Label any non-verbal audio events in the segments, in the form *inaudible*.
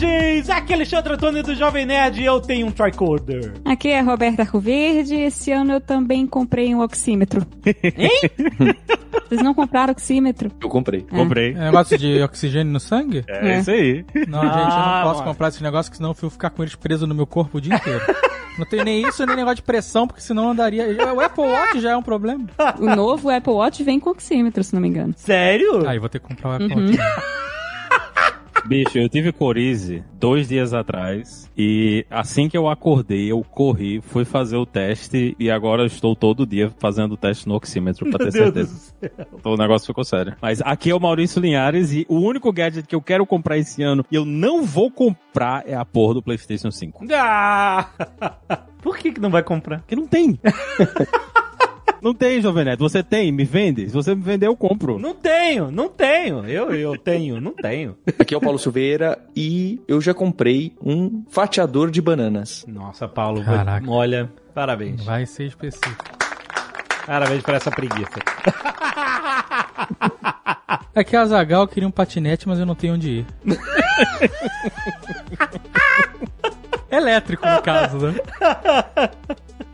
Nerds! Aqui é Alexandre Antônio do Jovem Nerd e eu tenho um tricorder. Aqui é Roberta Arcoverde. Esse ano eu também comprei um oxímetro. Hein? *laughs* Vocês não compraram oxímetro? Eu comprei. É. Comprei. É negócio de oxigênio no sangue? É, É. isso aí. Não, gente, eu Ah, não posso mano. comprar esse negócio, que senão eu vou ficar com eles presos no meu corpo o dia inteiro. não tenho nem isso, nem negócio de pressão, porque senão andaria. O Apple Watch já é um problema. O novo Apple Watch vem com oxímetro, se não me engano. Sério? Aí vou ter que comprar o Apple Uhum. Watch. Bicho, eu tive corize dois dias atrás e assim que eu acordei, eu corri, fui fazer o teste e agora eu estou todo dia fazendo o teste no oxímetro pra Meu ter Deus certeza. Então, o negócio ficou sério. Mas aqui é o Maurício Linhares e o único gadget que eu quero comprar esse ano e eu não vou comprar é a porra do PlayStation 5. Ah! *laughs* Por que, que não vai comprar? Porque não tem. *laughs* não tem, Jovem Neto. Você tem? Me vende? Se você me vender, eu compro. Não tenho, não tenho. Eu, eu tenho, não tenho. Aqui é o Paulo Silveira e eu já comprei um fatiador de bananas. Nossa, Paulo, Caraca. olha, parabéns. Vai ser específico. Parabéns por essa preguiça. É que a Zagal queria um patinete, mas eu não tenho onde ir. *laughs* Elétrico, no caso, né?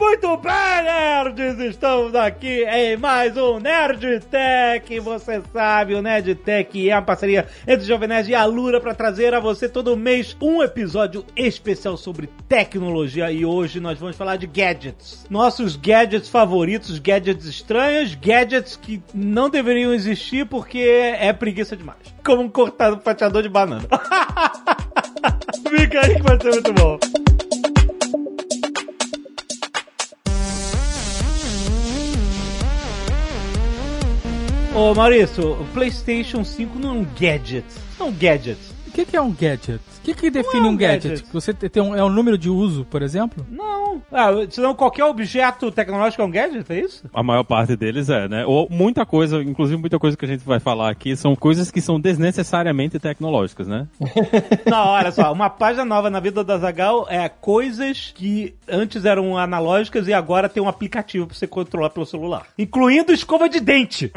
Muito bem, nerds! Estamos aqui em mais um Nerd Tech. Você sabe, o Nerd Tech é uma parceria entre o Jovem Nerd e a Lura para trazer a você todo mês um episódio especial sobre tecnologia. E hoje nós vamos falar de gadgets. Nossos gadgets favoritos, gadgets estranhos, gadgets que não deveriam existir porque é preguiça demais. Como um cortado fatiador de banana. *laughs* Fica aí que vai ser muito bom. Ô Maurício, o PlayStation 5 não é um gadget. Não é um gadget. O que, que é um gadget? O que, que define Não é um um gadget? gadget. Você tem um, é um número de uso, por exemplo? Não. Ah, senão qualquer objeto tecnológico é um gadget, é isso? A maior parte deles é, né? Ou muita coisa, inclusive muita coisa que a gente vai falar aqui, são coisas que são desnecessariamente tecnológicas, né? *laughs* Não, olha só, uma página nova na vida da Zagal é coisas que antes eram analógicas e agora tem um aplicativo pra você controlar pelo celular. Incluindo escova de dente.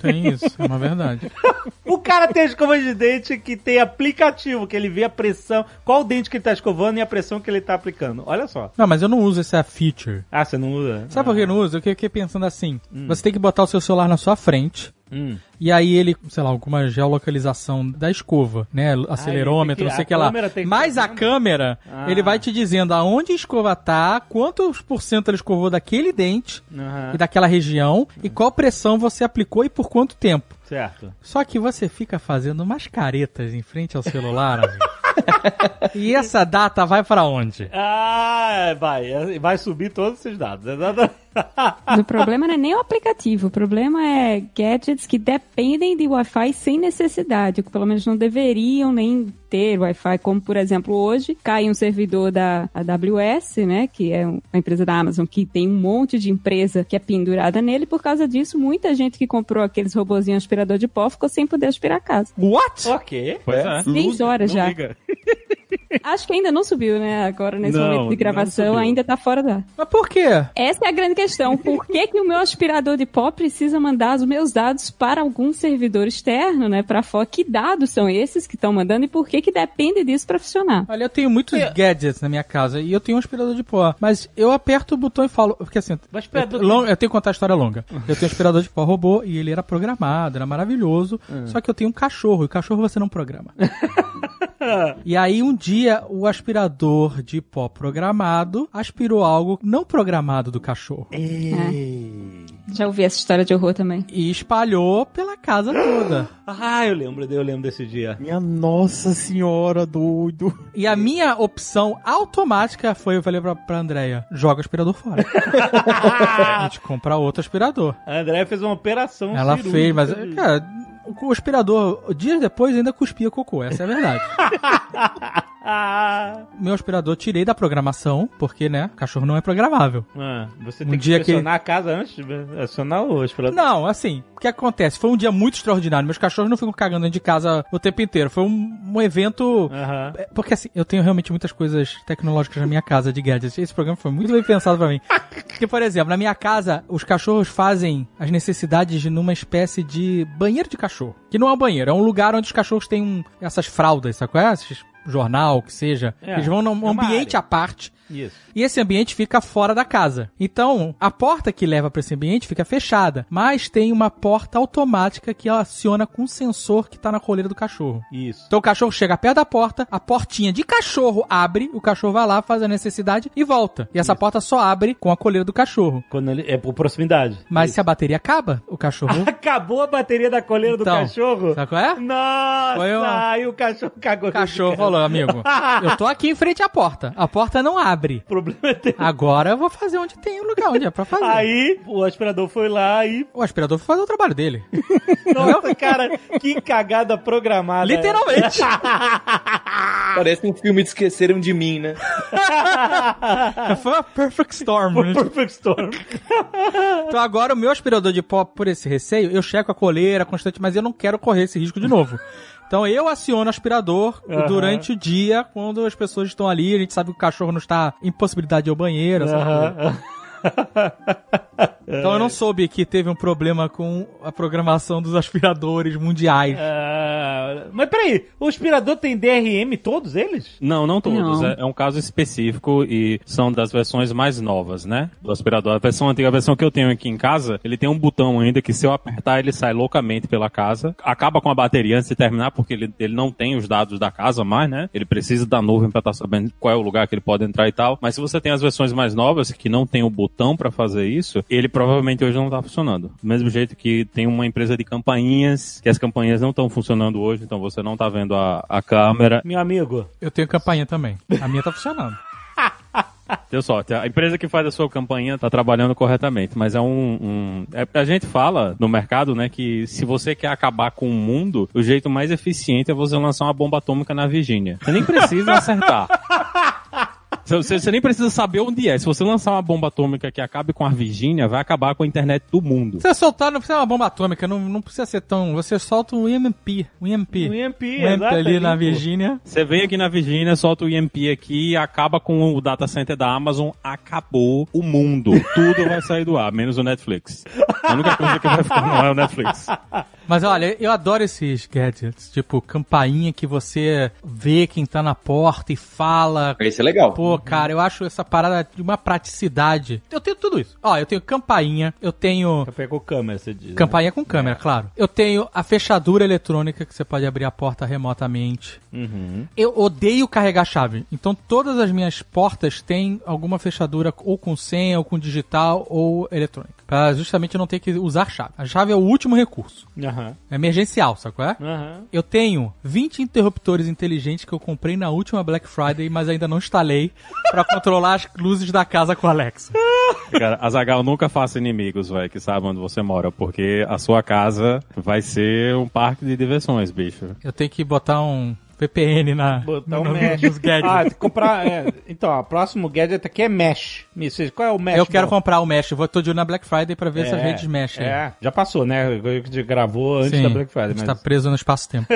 Tem isso, é uma verdade. *laughs* O cara tem escova de dente que tem aplicativo, que ele vê a pressão, qual dente que ele tá escovando e a pressão que ele tá aplicando. Olha só. Não, mas eu não uso essa feature. Ah, você não usa? Sabe por que eu não uso? Eu fiquei pensando assim: você tem que botar o seu celular na sua frente. Hum. E aí ele, sei lá, alguma geolocalização da escova, né? Acelerômetro, tem que- não sei o que lá. Mas tá a câmera, Ah. ele vai te dizendo aonde a escova tá, quantos por cento ele escovou daquele dente Aham. e daquela região, e qual pressão você aplicou e por quanto tempo. Certo. Só que você fica fazendo umas caretas em frente ao celular, amigo. *laughs* e essa data vai pra onde? Ah, vai. Vai subir todos esses dados. Mas *laughs* o problema não é nem o aplicativo, o problema é gadgets que dependem de Wi-Fi sem necessidade, que pelo menos não deveriam nem ter Wi-Fi, como por exemplo hoje cai um servidor da AWS, né, que é um- uma empresa da Amazon que tem um monte de empresa que é pendurada nele, por causa disso muita gente que comprou aqueles robozinhos aspirador de pó ficou sem poder aspirar a casa. What? ok. Pois é. Seis horas Não já. liga. *laughs* Acho que ainda não subiu, né? Agora, nesse Não, momento de gravação, ainda tá fora da. Mas por quê? Essa é a grande questão. Por que, que o meu aspirador de pó precisa mandar os meus dados para algum servidor externo, né? Para fora? Que dados são esses que estão mandando e por que que depende disso para funcionar? Olha, eu tenho muitos gadgets na minha casa e eu tenho um aspirador de pó. Mas eu aperto o botão e falo. Porque assim, O aspirador- eu, long- eu tenho que contar a história longa. Eu tenho um aspirador de pó robô e ele era programado, era maravilhoso. Só que eu tenho um cachorro e cachorro você não programa. *laughs* *laughs* e aí um dia o aspirador de pó programado aspirou algo não programado do cachorro. Já ouvi essa história de horror também. E espalhou pela casa toda. *gasps* Ah, eu lembro, eu lembro desse dia. Minha nossa senhora, doido. E a minha opção automática foi, eu falei pra, pra Andrea, joga o aspirador fora. *laughs* a gente compra outro aspirador. A André fez uma operação Ela cirúrgica fez, mas, cara, o aspirador, dias depois, ainda cuspia cocô, essa é a verdade. *laughs* Meu aspirador tirei da programação, porque, né, cachorro não é programável. Ah, você Um tem que dia que- a casa antes de acionar o aspirador. Não, assim, o que acontece? Foi um dia muito extraordinário. Meus cachorros não ficam cagando dentro de casa o tempo inteiro. Foi um, um evento. É, Porque assim, eu tenho realmente muitas coisas tecnológicas na minha casa de gadgets. Esse programa foi muito bem pensado pra mim. *laughs* Porque, por exemplo, na minha casa, os cachorros fazem as necessidades de numa espécie de banheiro de cachorro. Que não é um banheiro, é um lugar onde os cachorros têm um- essas fraldas, sabe qual é? Esses jornal, que seja. É, Eles vão num é ambiente área. à parte. Isso. E esse ambiente fica fora da casa. Então, a porta que leva para esse ambiente fica fechada, mas tem uma porta automática que ela aciona com um sensor que tá na coleira do cachorro. Isso. Então o cachorro chega perto da porta, a portinha de cachorro abre, o cachorro vai lá, faz a necessidade e volta. E essa porta só abre com a coleira do cachorro. Quando ele é por proximidade. Mas se a bateria acaba, o cachorro. *laughs* Acabou a bateria da coleira do Então, cachorro? Sabe qual é? Nossa! Foi uma- Aí o cachorro cagou. O cachorro falou, amigo, *laughs* eu tô aqui em frente à porta. A porta não abre. O problema é teu. Agora eu vou fazer onde tem o lugar onde é pra fazer. Aí o aspirador foi lá e. O aspirador foi fazer o trabalho dele. *laughs* Nossa, cara, que cagada programada. Literalmente. *laughs* Parece um filme de Esqueceram de Mim, né? *laughs* Foi uma perfect storm. né? Perfect Storm. Então agora o meu aspirador de pó, por esse receio, eu checo a coleira constante, mas eu não quero correr esse risco de novo. Então eu aciono o aspirador durante o dia, quando as pessoas estão ali, a gente sabe que o cachorro não está em possibilidade de ir ao banheiro, essas coisas. *laughs* *laughs* Então eu não soube que teve um problema com a programação dos aspiradores mundiais. Ah, mas peraí, o aspirador tem DRM todos eles? Não, não todos. Não. É, é um caso específico e são das versões mais novas, né? Do aspirador. A versão antiga, a versão que eu tenho aqui em casa, ele tem um botão ainda que se eu apertar ele sai loucamente pela casa. Acaba com a bateria antes de terminar porque ele, ele não tem os dados da casa mais, né? Ele precisa da nuvem pra estar sabendo qual é o lugar que ele pode entrar e tal. Mas se você tem as versões mais novas que não tem o botão pra fazer isso, ele provavelmente hoje não tá funcionando. Do mesmo jeito que tem uma empresa de campainhas, que as campainhas não estão funcionando hoje, então você não tá vendo a, a câmera. Meu amigo. Eu tenho campainha também. A minha tá funcionando. *laughs* Deu sorte. A empresa que faz a sua campanha tá trabalhando corretamente, mas é um, um- é, a gente fala no mercado, né, que se você quer acabar com o mundo, o jeito mais eficiente é você lançar uma bomba atômica na Virgínia. Você nem precisa acertar. *laughs* Você, você nem precisa saber onde é. Se você lançar uma bomba atômica que acabe com a Virgínia, vai acabar com a internet do mundo. Você soltar, não precisa uma bomba atômica, não, não precisa ser tão. Você solta um EMP. Um EMP. Um EMP, Um EMP exato, ali na. Virgínia. Você vem aqui na Virgínia, solta o EMP aqui, acaba com o data center da Amazon, acabou o mundo. *laughs* Tudo vai sair do ar, menos o Netflix. A única coisa que vai ficar não é o Netflix. Mas olha, eu adoro esses gadgets, tipo campainha que você vê quem tá na porta e fala. Esse é legal. Pô, cara, eu acho essa parada de uma praticidade. Eu tenho tudo isso. Ó, eu tenho campainha, eu tenho Já pegou câmera, você diz. né? campainha com câmera, claro. Eu tenho a fechadura eletrônica que você pode abrir a porta remotamente. Uhum. Eu odeio carregar chave. Então todas as minhas portas têm alguma fechadura ou com senha, ou com digital, ou eletrônica. Pra justamente não ter que usar chave. A chave é o último recurso. Aham. É emergencial, sabe qual é? Aham. Eu tenho 20 interruptores inteligentes que eu comprei na última Black Friday, mas ainda não instalei pra controlar as luzes da casa com a Alexa. Cara, Azagal, nunca faça inimigos, velho, que sabe onde você mora, porque a sua casa vai ser um parque de diversões, bicho. Eu tenho que botar um VPN na Botar no, um no- mesh. nos gadgets. Ah, tem que comprar. é, então, ó, o próximo gadget aqui é mesh. Diz, Qual é o mesh? eu quero bom? comprar o mesh. Eu vou tô de olho na Black Friday pra ver essas É, redes mesh aí. É, já passou, né? Gravou antes Sim, da Black Friday. a gente Mas... tá preso no espaço-tempo. *laughs*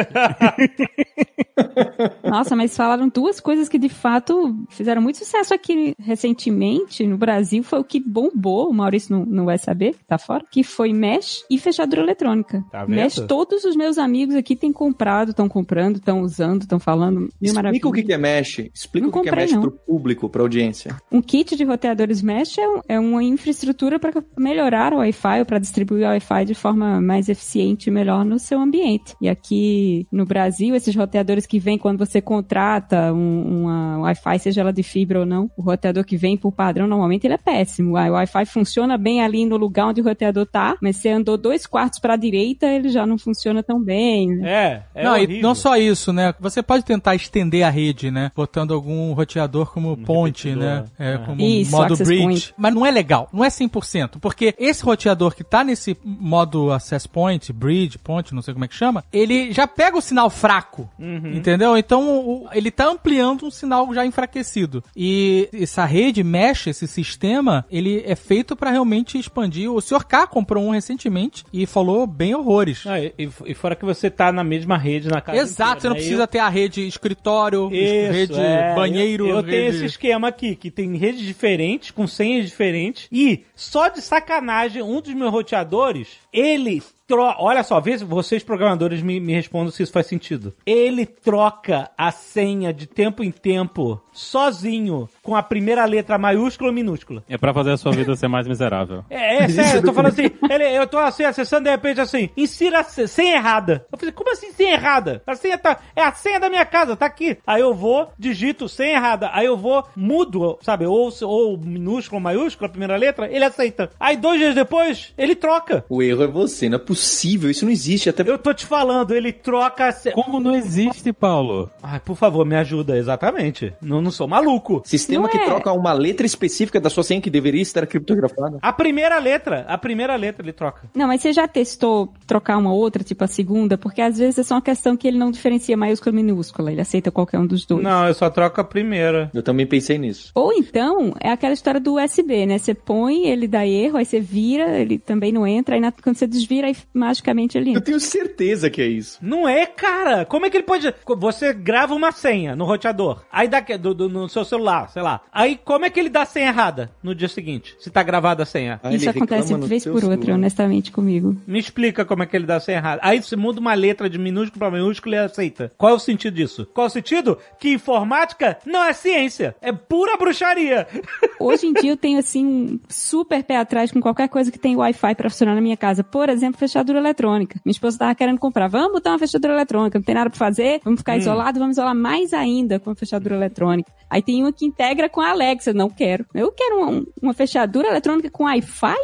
Nossa, mas falaram duas coisas que de fato fizeram muito sucesso aqui recentemente no Brasil. Foi o que bombou, o Maurício não, não vai saber, que tá fora, que foi mesh e fechadura eletrônica. Tá vendo? mesh, todos os meus amigos aqui têm comprado, estão comprando, estão usando, estão falando. Explica maravilhas. o que é Mesh. Explica Não o que é Mesh não. pro público, pra audiência. Um kit de roteadores mesh é, um- é uma infraestrutura para melhorar o Wi-Fi ou para distribuir o Wi-Fi de forma mais eficiente e melhor no seu ambiente. E aqui no Brasil, esses roteadores que vêm quando você contrata um, uma Wi-Fi, seja ela de fibra ou não, o roteador que vem por padrão, normalmente ele é péssimo. O Wi-Fi funciona bem ali no lugar onde o roteador tá, mas você andou dois quartos para a direita, ele já não funciona tão bem. né? É, é não, e não só isso, né? Você pode tentar estender a rede, né? Botando algum roteador como ponte, repetidor. né? É, É. como Isso, modo access bridge. point. Mas não é legal, não é 100%. Porque esse roteador que tá nesse modo access point, bridge, ponte, não sei como é que chama, ele já pega o sinal fraco. Uhum. Entendeu? Então o- ele tá ampliando um sinal já enfraquecido. E essa rede mesh, esse sistema, ele é feito pra realmente expandir. O Sr. K comprou um recentemente e falou bem horrores. Ah, e, e fora que você tá na mesma rede na casa Exato, inteira, você não né? precisa ter a rede escritório, Isso, rede é. banheiro. Eu, eu tenho rede- esse esquema aqui, que tem redes diferentes, com senhas diferentes, e só de sacanagem, um dos meus roteadores, ele tro... Olha só, vê se vocês programadores me, me respondam se isso faz sentido. Ele troca a senha de tempo em tempo, sozinho, com a primeira letra maiúscula ou minúscula. É pra fazer a sua vida ser mais miserável. É, é sério, eu tô falando assim, *laughs* ele, eu tô assim, acessando de repente assim, insira senha errada. Eu falei, como assim senha errada? A senha tá, é a senha da minha casa, tá aqui. Aí eu vou, digito senha errada, aí eu vou, mudo, sabe, ou, ou minúsculo ou maiúsculo, a primeira letra, ele aceita. Aí dois dias depois, ele troca. O erro é você, não é possível, isso não existe. Até Eu tô te falando, ele troca. Como não existe, Paulo? Ai, por favor, me ajuda, exatamente. Não, não sou maluco. sistema Não que é. troca uma letra específica da sua senha que deveria estar criptografada. A primeira letra, a primeira letra ele troca. Não, mas você já testou trocar uma outra, tipo a segunda? Porque às vezes é só uma questão que ele não diferencia maiúscula e minúscula. Ele aceita qualquer um dos dois. Não, eu só troco a primeira. Eu também pensei nisso. Ou então, é aquela história do USB, né? Você põe, ele dá erro, aí você vira, ele também não entra, aí na- quando você desvira, aí magicamente ele Eu entra. tenho certeza que é isso. Não é, cara. Como é que ele pode. Você grava uma senha no roteador. Aí dá que- do, do- no seu celular, sei lá. Aí como é que ele dá a senha errada no dia seguinte? Se tá gravada a senha. Ah, Isso acontece vez por outra, honestamente, comigo. Me explica como é que ele dá a senha errada. Aí você muda uma letra de minúsculo pra minúsculo e aceita. Qual é o sentido disso? Qual é o sentido? Que informática não é ciência. É pura bruxaria. *laughs* Hoje em dia eu tenho, assim, um super pé atrás com qualquer coisa que tem Wi-Fi pra funcionar na minha casa. Por exemplo, fechadura eletrônica. Minha esposa tava querendo comprar. Vamos botar uma fechadura eletrônica. Não tem nada pra fazer. Vamos ficar isolado. Vamos isolar mais ainda com a fechadura eletrônica. Aí tem uma que integra com a Alexa. Não quero. Eu quero uma, uma fechadura eletrônica com Wi-Fi?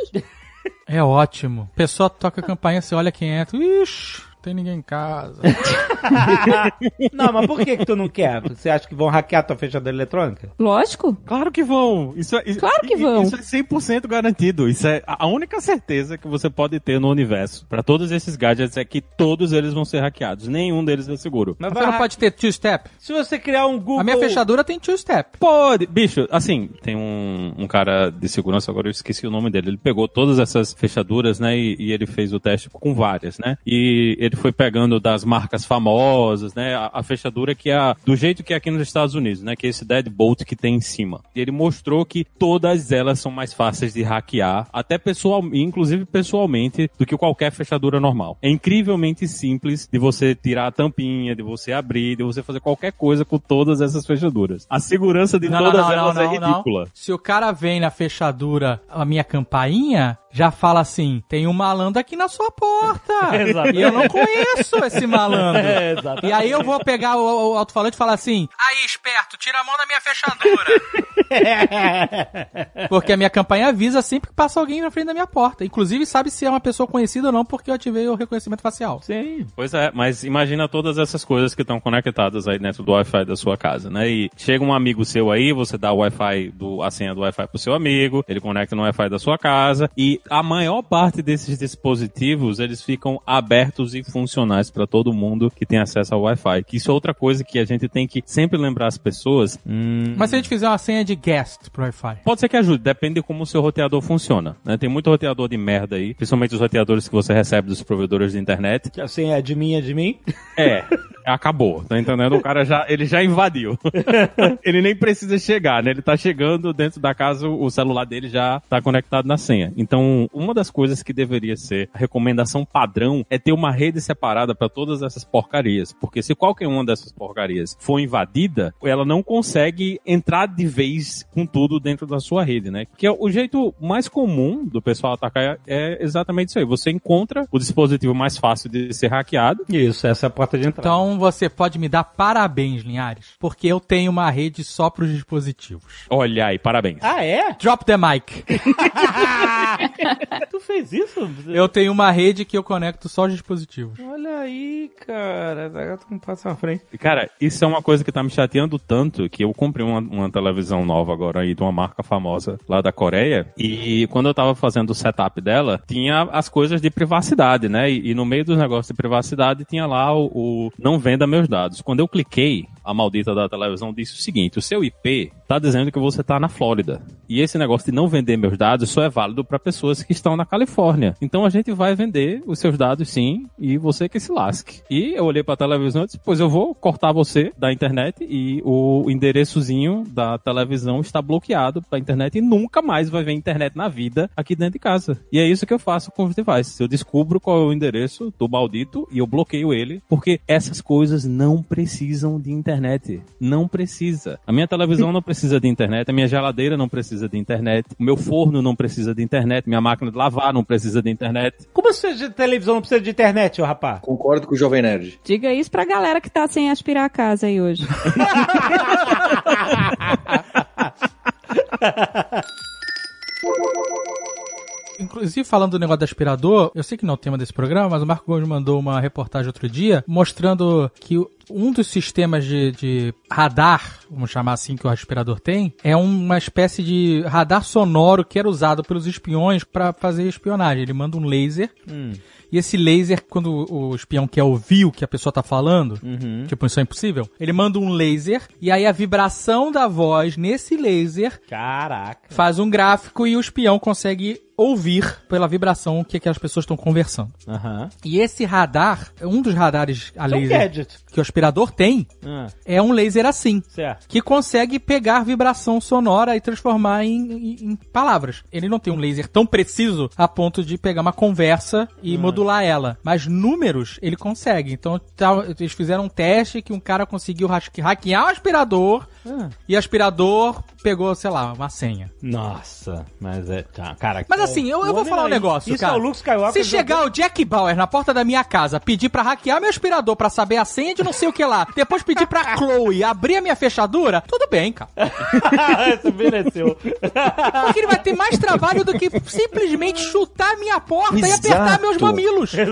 É ótimo. Pessoa toca a campainha, você olha quem entra. Ixi, não tem ninguém em casa. *laughs* *laughs* não, mas por que que tu não quer? Você acha que vão hackear tua fechadura eletrônica? Lógico. Claro que vão. Isso é, Claro que i- vão. Isso é 100% garantido. Isso é a única certeza que você pode ter no universo. Pra todos esses gadgets é que todos eles vão ser hackeados. Nenhum deles é seguro. Mas Você não pode ter two-step. Se você criar um Google... A minha fechadura tem two-step. Pode, bicho, assim, tem um, um cara de segurança, agora eu esqueci o nome dele. Ele pegou todas essas fechaduras, né? E, e ele fez o teste com várias, né? E ele foi pegando das marcas famosas, né? A, a fechadura que é a- do jeito que é aqui nos Estados Unidos, né? Que é esse deadbolt que tem em cima. E ele mostrou que todas elas são mais fáceis de hackear, até pessoal, inclusive pessoalmente, do que qualquer fechadura normal. É incrivelmente simples de você tirar a tampinha, de você abrir, de você fazer qualquer coisa com todas essas fechaduras. A segurança de todas elas é ridícula. Se o cara vem na fechadura a minha campainha, já fala assim: tem um malandro aqui na sua porta. *laughs* E eu não conheço esse malandro. *laughs* É. E aí eu vou pegar o, o alto-falante e falar assim: aí, esperto, tira a mão da minha fechadura. *laughs* porque a minha campainha avisa sempre que passa alguém na frente da minha porta. Inclusive sabe se é uma pessoa conhecida ou não, porque eu ativei o reconhecimento facial. Sim. Pois é, mas imagina todas essas coisas que estão conectadas aí dentro do Wi-Fi da sua casa, né? E chega um amigo seu aí, você dá o Wi-Fi, do, a senha do Wi-Fi pro seu amigo, ele conecta no Wi-Fi da sua casa, e a maior parte desses dispositivos, eles ficam abertos e funcionais para todo mundo que tem acesso ao Wi-Fi. Que isso é outra coisa que a gente tem que sempre lembrar as pessoas. Hum, Mas se a gente fizer uma senha de guest pro Wi-Fi. Pode ser que ajude, depende de como o seu roteador funciona. Né? Tem muito roteador de merda aí, principalmente os roteadores que você recebe dos provedores de internet. Que assim é de mim, é de mim. É, acabou, tá entendendo? O cara já, ele já invadiu. *laughs* ele nem precisa chegar, né? Ele tá chegando dentro da casa, o celular dele já tá conectado na senha. Então, uma das coisas que deveria ser a recomendação padrão é ter uma rede separada para todas essas porcarias, porque se qualquer uma dessas porcarias for invadida, ela não consegue entrar de vez com tudo dentro da sua rede, né? Que é o jeito mais comum do pessoal atacar é exatamente isso aí. Você encontra o dispositivo mais fácil de ser hackeado Isso, essa é a porta de entrada. Então você pode me dar parabéns, Linhares, porque eu tenho uma rede só pros dispositivos. Olha aí, parabéns. Ah, é? Drop the mic. *laughs* *laughs* tu fez isso? Eu tenho uma rede que eu conecto só os dispositivos. Olha aí, cara. Agora tu me passa na frente. Cara, isso é uma coisa que tá me chateando tanto que eu comprei uma, uma televisão nova agora aí de uma marca famosa lá da Coreia e quando eu tava fazendo o setup dela, tinha as coisas de privacidade, né? E, e no meio dos negócios de privacidade tinha lá o, o não venda meus dados. Quando eu cliquei, a maldita da televisão disse o seguinte: o seu IP tá dizendo que você tá na Flórida. E esse negócio de não vender meus dados só é válido para pessoas que estão na Califórnia. Então a gente vai vender os seus dados sim e você que se lasque. E eu olhei para a televisão e disse: "Pois eu vou cortar você da internet e o endereçozinho da televisão está bloqueado para internet e nunca mais vai ver internet na vida aqui dentro de casa". E é isso que eu faço com os devices. Eu descubro qual é o endereço do maldito e eu bloqueio ele, porque essas coisas não precisam de internet. Não precisa. A minha televisão não precisa de internet, a minha geladeira não precisa de internet, o meu forno não precisa de internet, minha máquina de lavar não precisa de internet. Como assim de televisão não precisa de internet, ô rapá? Concordo com o Jovem Nerd. Diga isso pra galera que tá sem aspirar a casa aí hoje. *laughs* Inclusive, falando do negócio do aspirador, eu sei que não é o tema desse programa, mas o Marco Gomes mandou uma reportagem outro dia mostrando que um dos sistemas de, de radar, vamos chamar assim, que o aspirador tem, é uma espécie de radar sonoro que era usado pelos espiões para fazer espionagem. Ele manda um laser. E esse laser, quando o espião quer ouvir o que a pessoa tá falando, tipo Missão Impossível, ele manda um laser e aí a vibração da voz nesse laser Caraca. faz um gráfico e o espião consegue ouvir pela vibração o que, que as pessoas estão conversando. Aham. E esse radar, um dos radares a É laser gadget. que o aspirador tem, Ah, é um laser assim. certo. Que consegue pegar vibração sonora e transformar em, em- em palavras. Ele não tem um laser tão preciso a ponto de pegar uma conversa e modular ela. Mas números ele consegue. Então tá- eles fizeram um teste que um cara conseguiu hack- hackear o aspirador Ah. e aspirador pegou, sei lá, uma senha. Nossa, mas é. Tá, cara. Mas assim, eu, eu vou falar um aí- negócio, Isso cara. é o Luke Skywalker. Se chegar o Jack Bauer na porta da minha casa, pedir pra hackear meu aspirador pra saber a senha de não sei o que lá, depois pedir pra *laughs* Chloe abrir a minha fechadura, tudo bem, cara. *laughs* Isso mereceu. Porque ele vai ter mais trabalho do que simplesmente chutar a minha porta e Exato. apertar meus mamilos. *laughs*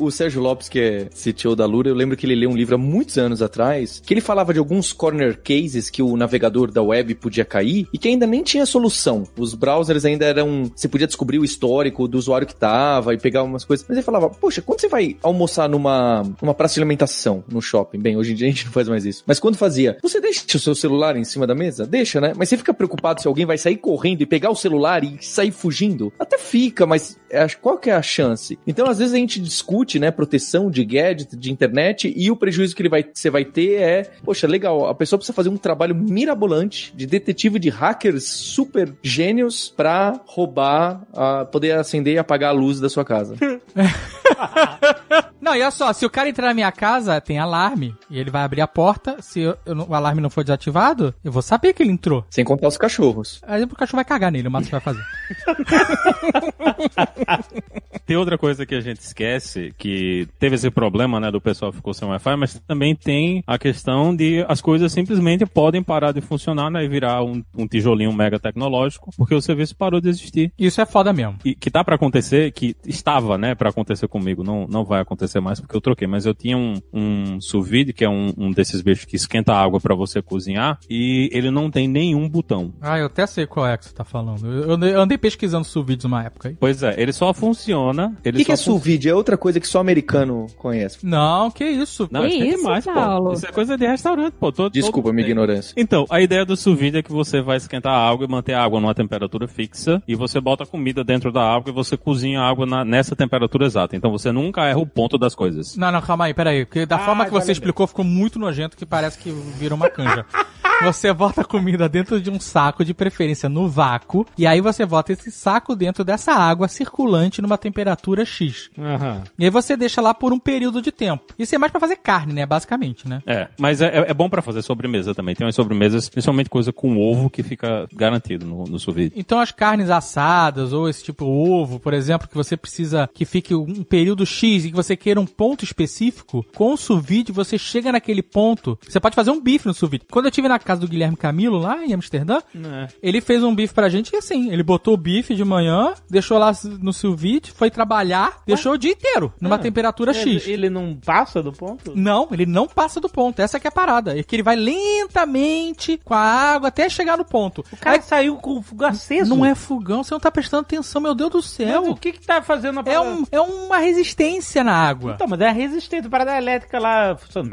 O Sérgio Lopes, que é CTO da Lura, eu lembro que ele leu um livro há muitos anos atrás, que ele falava de alguns corner cases que o navegador da web podia cair e que ainda nem tinha solução. Os browsers ainda eram. Você podia descobrir o histórico do usuário que tava e pegar umas coisas. Mas ele falava, poxa, quando você vai almoçar numa, numa praça de alimentação no shopping? Bem, hoje em dia a gente não faz mais isso. Mas quando fazia, você deixa o seu celular em cima da mesa? Deixa, né? Mas você fica preocupado se alguém vai sair correndo e pegar o celular e sair fugindo? Até fica, mas é, qual que é a chance? Então, às vezes a gente discute, né, proteção de gadget, de internet, e o prejuízo que ele vai, você vai ter é, poxa, legal, a pessoa precisa fazer um trabalho mirabolante de detetive de hackers super gênios pra roubar, a, poder acender e apagar a luz da sua casa. *laughs* *laughs* Não, e olha só, se o cara entrar na minha casa, tem alarme, e ele vai abrir a porta, se eu- eu o alarme não for desativado, eu vou saber que ele entrou. Sem contar os cachorros. Aí o cachorro vai cagar nele, o Matos vai fazer. *laughs* Tem outra coisa que a gente esquece, que teve esse problema, né, do pessoal ficou sem Wi-Fi, mas também tem a questão de as coisas simplesmente podem parar de funcionar, né, e virar um, um tijolinho mega tecnológico, porque o serviço parou de existir. Isso é foda mesmo. E que tá pra acontecer, que estava, né, pra acontecer comigo, não, não vai acontecer mais porque eu troquei, mas eu tinha um, um sous vide, que é um, um desses bichos que esquenta a água pra você cozinhar, e ele não tem nenhum botão. Ah, eu até sei qual é que você tá falando. Eu eu andei pesquisando sous vides uma época aí. Pois é, ele só funciona. O Ele que, que é sous vide? É outra coisa que só americano conhece. Não, que isso. Não, Que isso é isso, demais, Paulo? pô. Isso é coisa de restaurante, pô. Todo, Desculpa todo minha ignorância. Então, a ideia do sous vide é que você vai esquentar a água e manter a água numa temperatura fixa e você bota a comida dentro da água e você cozinha a água na- nessa temperatura exata. Então você nunca erra o ponto das coisas. Não, não, calma aí, peraí. Porque da Ah, forma que você explicou, ficou muito nojento que parece que vira uma canja. *laughs* Você bota a comida dentro de um saco, de preferência no vácuo, e aí você bota esse saco dentro dessa água circulante numa temperatura X. Aham. E aí você deixa lá por um período de tempo. Isso é mais pra fazer carne, né? Basicamente, né? É, mas é, é- bom pra fazer sobremesa também. Tem umas sobremesas, principalmente coisa com ovo, que fica garantido no, no sous vide. Então as carnes assadas ou esse tipo ovo, por exemplo, que você precisa que fique um período X e que você queira um ponto específico, com o sous vide você chega naquele ponto. Você pode fazer um bife no sous vide. Quando eu tive na casa do Guilherme Camilo, lá em Amsterdã. É. Ele fez um bife pra gente e assim, ele botou o bife de manhã, deixou lá no silvite, foi trabalhar, deixou o dia inteiro, numa temperatura Ele, X. ele não passa do ponto? Não, ele não passa do ponto. Essa que é a parada. É que ele vai lentamente com a água até chegar no ponto. O cara saiu com o fogo aceso. Não é fogão, você não tá prestando atenção, meu Deus do Mas céu. o que que tá fazendo a É, parada? um, é uma resistência na água. Então, mas é resistente, a parada elétrica lá funcionando.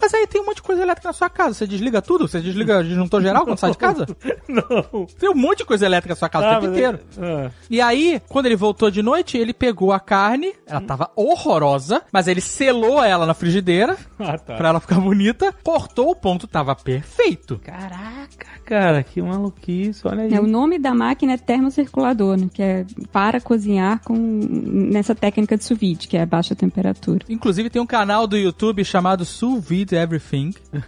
Mas aí tem um monte de coisa elétrica na sua casa. Você desliga tudo? Você desliga disjuntor geral quando sai de casa? *laughs* Não. Tem um monte de coisa elétrica na sua casa o tempo mas inteiro. é- ah. E aí, quando ele voltou de noite, ele pegou a carne, ela tava horrorosa, mas ele selou ela na frigideira Ah, *laughs* tá. pra ela ficar bonita, cortou o ponto, tava perfeito. Caraca, cara, que maluquice, olha aí. É, o nome da máquina é termocirculador, né, que é para cozinhar com nessa técnica de sous vide, que é a baixa temperatura. Inclusive tem um canal do YouTube chamado Sous Vide Everything, *laughs*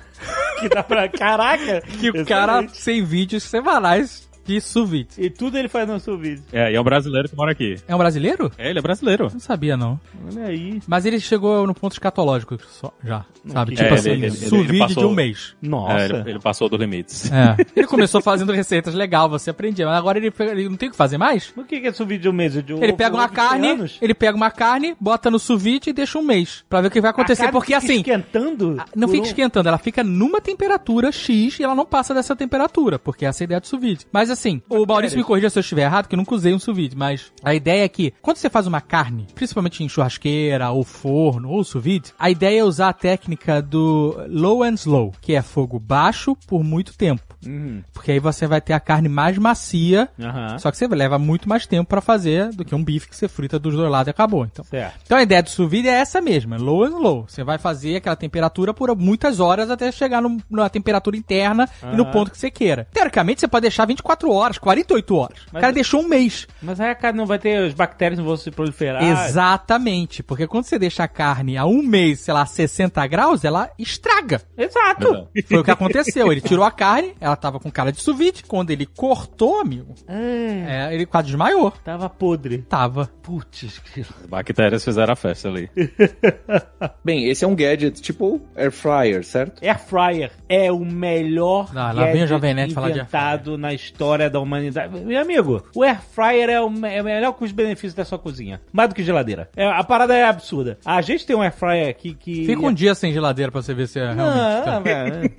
que dá pra... Caraca! que o cara tem vídeos semanais de sous vide. E tudo ele faz no seu vídeo. É, e é um brasileiro que mora aqui. É um brasileiro? É, ele é brasileiro. Não sabia, não. Olha aí. Mas ele chegou no ponto escatológico só, já, sabe? Tipo É, assim, ele- ele- ele passou- de um mês. Nossa. É, ele, ele passou dos limites. É. Ele começou fazendo receitas legal, você aprendia. Mas agora ele, ele não tem o que fazer mais? O que é seu vídeo mesmo? De Ele ovo- pega uma de carne, ele pega uma carne, bota no sous vide e deixa um mês. Pra ver o que vai A acontecer. carne Porque fica assim, esquentando? não fica um- esquentando, ela fica numa temperatura X e ela não passa dessa temperatura, porque essa é a ideia do sous vide. Mas assim, o Maurício me corrija se eu estiver errado, que eu nunca usei um sous mas a ideia é que quando você faz uma carne, principalmente em churrasqueira, ou forno, ou sous a ideia é usar a técnica do low and slow, que é fogo baixo por muito tempo. Uhum. Porque aí você vai ter a carne mais macia, Aham. só que você leva muito mais tempo pra fazer do que um bife que você frita dos dois lados e acabou. Então, Certo. então a ideia do sous é essa mesma, low and low. Você vai fazer aquela temperatura por muitas horas até chegar no- na temperatura interna e no ponto que você queira. Teoricamente, você pode deixar 24 horas, 48 horas. O Mas- cara deixou um mês. Mas aí a carne não vai ter, as bactérias não vão se proliferar. Exatamente. Porque quando você deixa a carne a um mês, sei lá, 60 graus, ela estraga. Exato. Foi o que aconteceu. Ele tirou a carne, ela tava com cara de sous vide. Quando ele cortou, amigo, É, é, ele quase desmaiou. tava podre. Tava. Putz, que... As bactérias fizeram a festa ali. *laughs* Bem, esse é um gadget tipo air fryer, certo? Air fryer é o melhor Ah, lá vem o Jovem Nerd falar de air inventado na história da humanidade. Meu amigo, o air fryer é o, é o melhor custo-benefício da sua cozinha. Mais do que geladeira. É, a parada é absurda. A gente tem um air fryer aqui que... Fica um dia sem geladeira pra você ver se é realmente. Não, velho.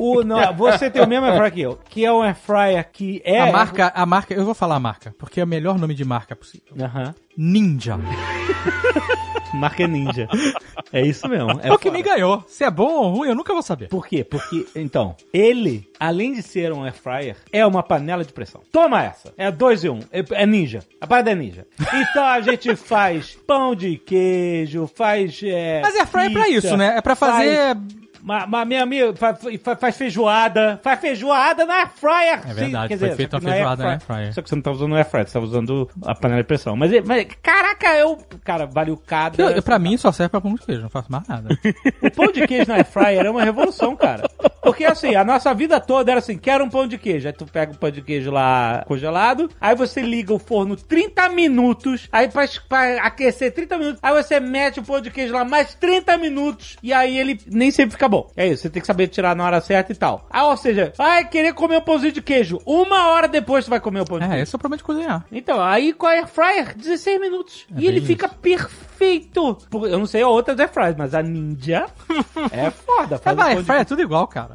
o, não, você tem o mesmo air fryer que eu, que é um air fryer que é... A marca, a marca, eu vou falar a marca, porque é o melhor nome de marca possível. Aham. Ninja. *laughs* *laughs* Marca Ninja. É isso mesmo. É o que me ganhou. Se é bom ou ruim, eu nunca vou saber. Por quê? Porque, então, ele, além de ser um air fryer, é uma panela de pressão. Toma essa! É dois em um. É, é ninja. A parada é ninja. Então a gente *laughs* faz pão de queijo, faz. É, Mas air fryer é pra isso, né? É pra fazer. faz- Ma, ma, minha amiga fa- fa- faz, feijoada. Faz feijoada na air fryer. É verdade, Sim, foi feita só que uma feijoada na air fryer. Só que você não tá usando o air fryer, você tá usando a panela de pressão. Mas, mas caraca, eu. Cara, valeu cada. Eu, eu, pra mim só serve pra pão de queijo, não faço mais nada. *laughs* O pão de queijo na air fryer é uma revolução, cara. Porque assim, a nossa vida toda era assim, quero um pão de queijo. Aí tu pega o pão de queijo lá congelado, aí você liga o forno 30 minutos, aí pra, pra aquecer 30 minutos, aí você mete o pão de queijo lá mais 30 minutos, e aí ele nem sempre fica bom. É isso, você tem que saber tirar na hora certa e tal. Ah, ou seja, vai querer comer um pãozinho de queijo. Uma hora depois tu vai comer o pão de é, queijo. esse é o problema de cozinhar. Então, aí com a air fryer, 16 minutos. e ele bem fica perfeito. Eu não sei a outra air fryer, mas a Ninja *laughs* é foda. É, Faz o vai, pão air de fryer é tudo igual, cara.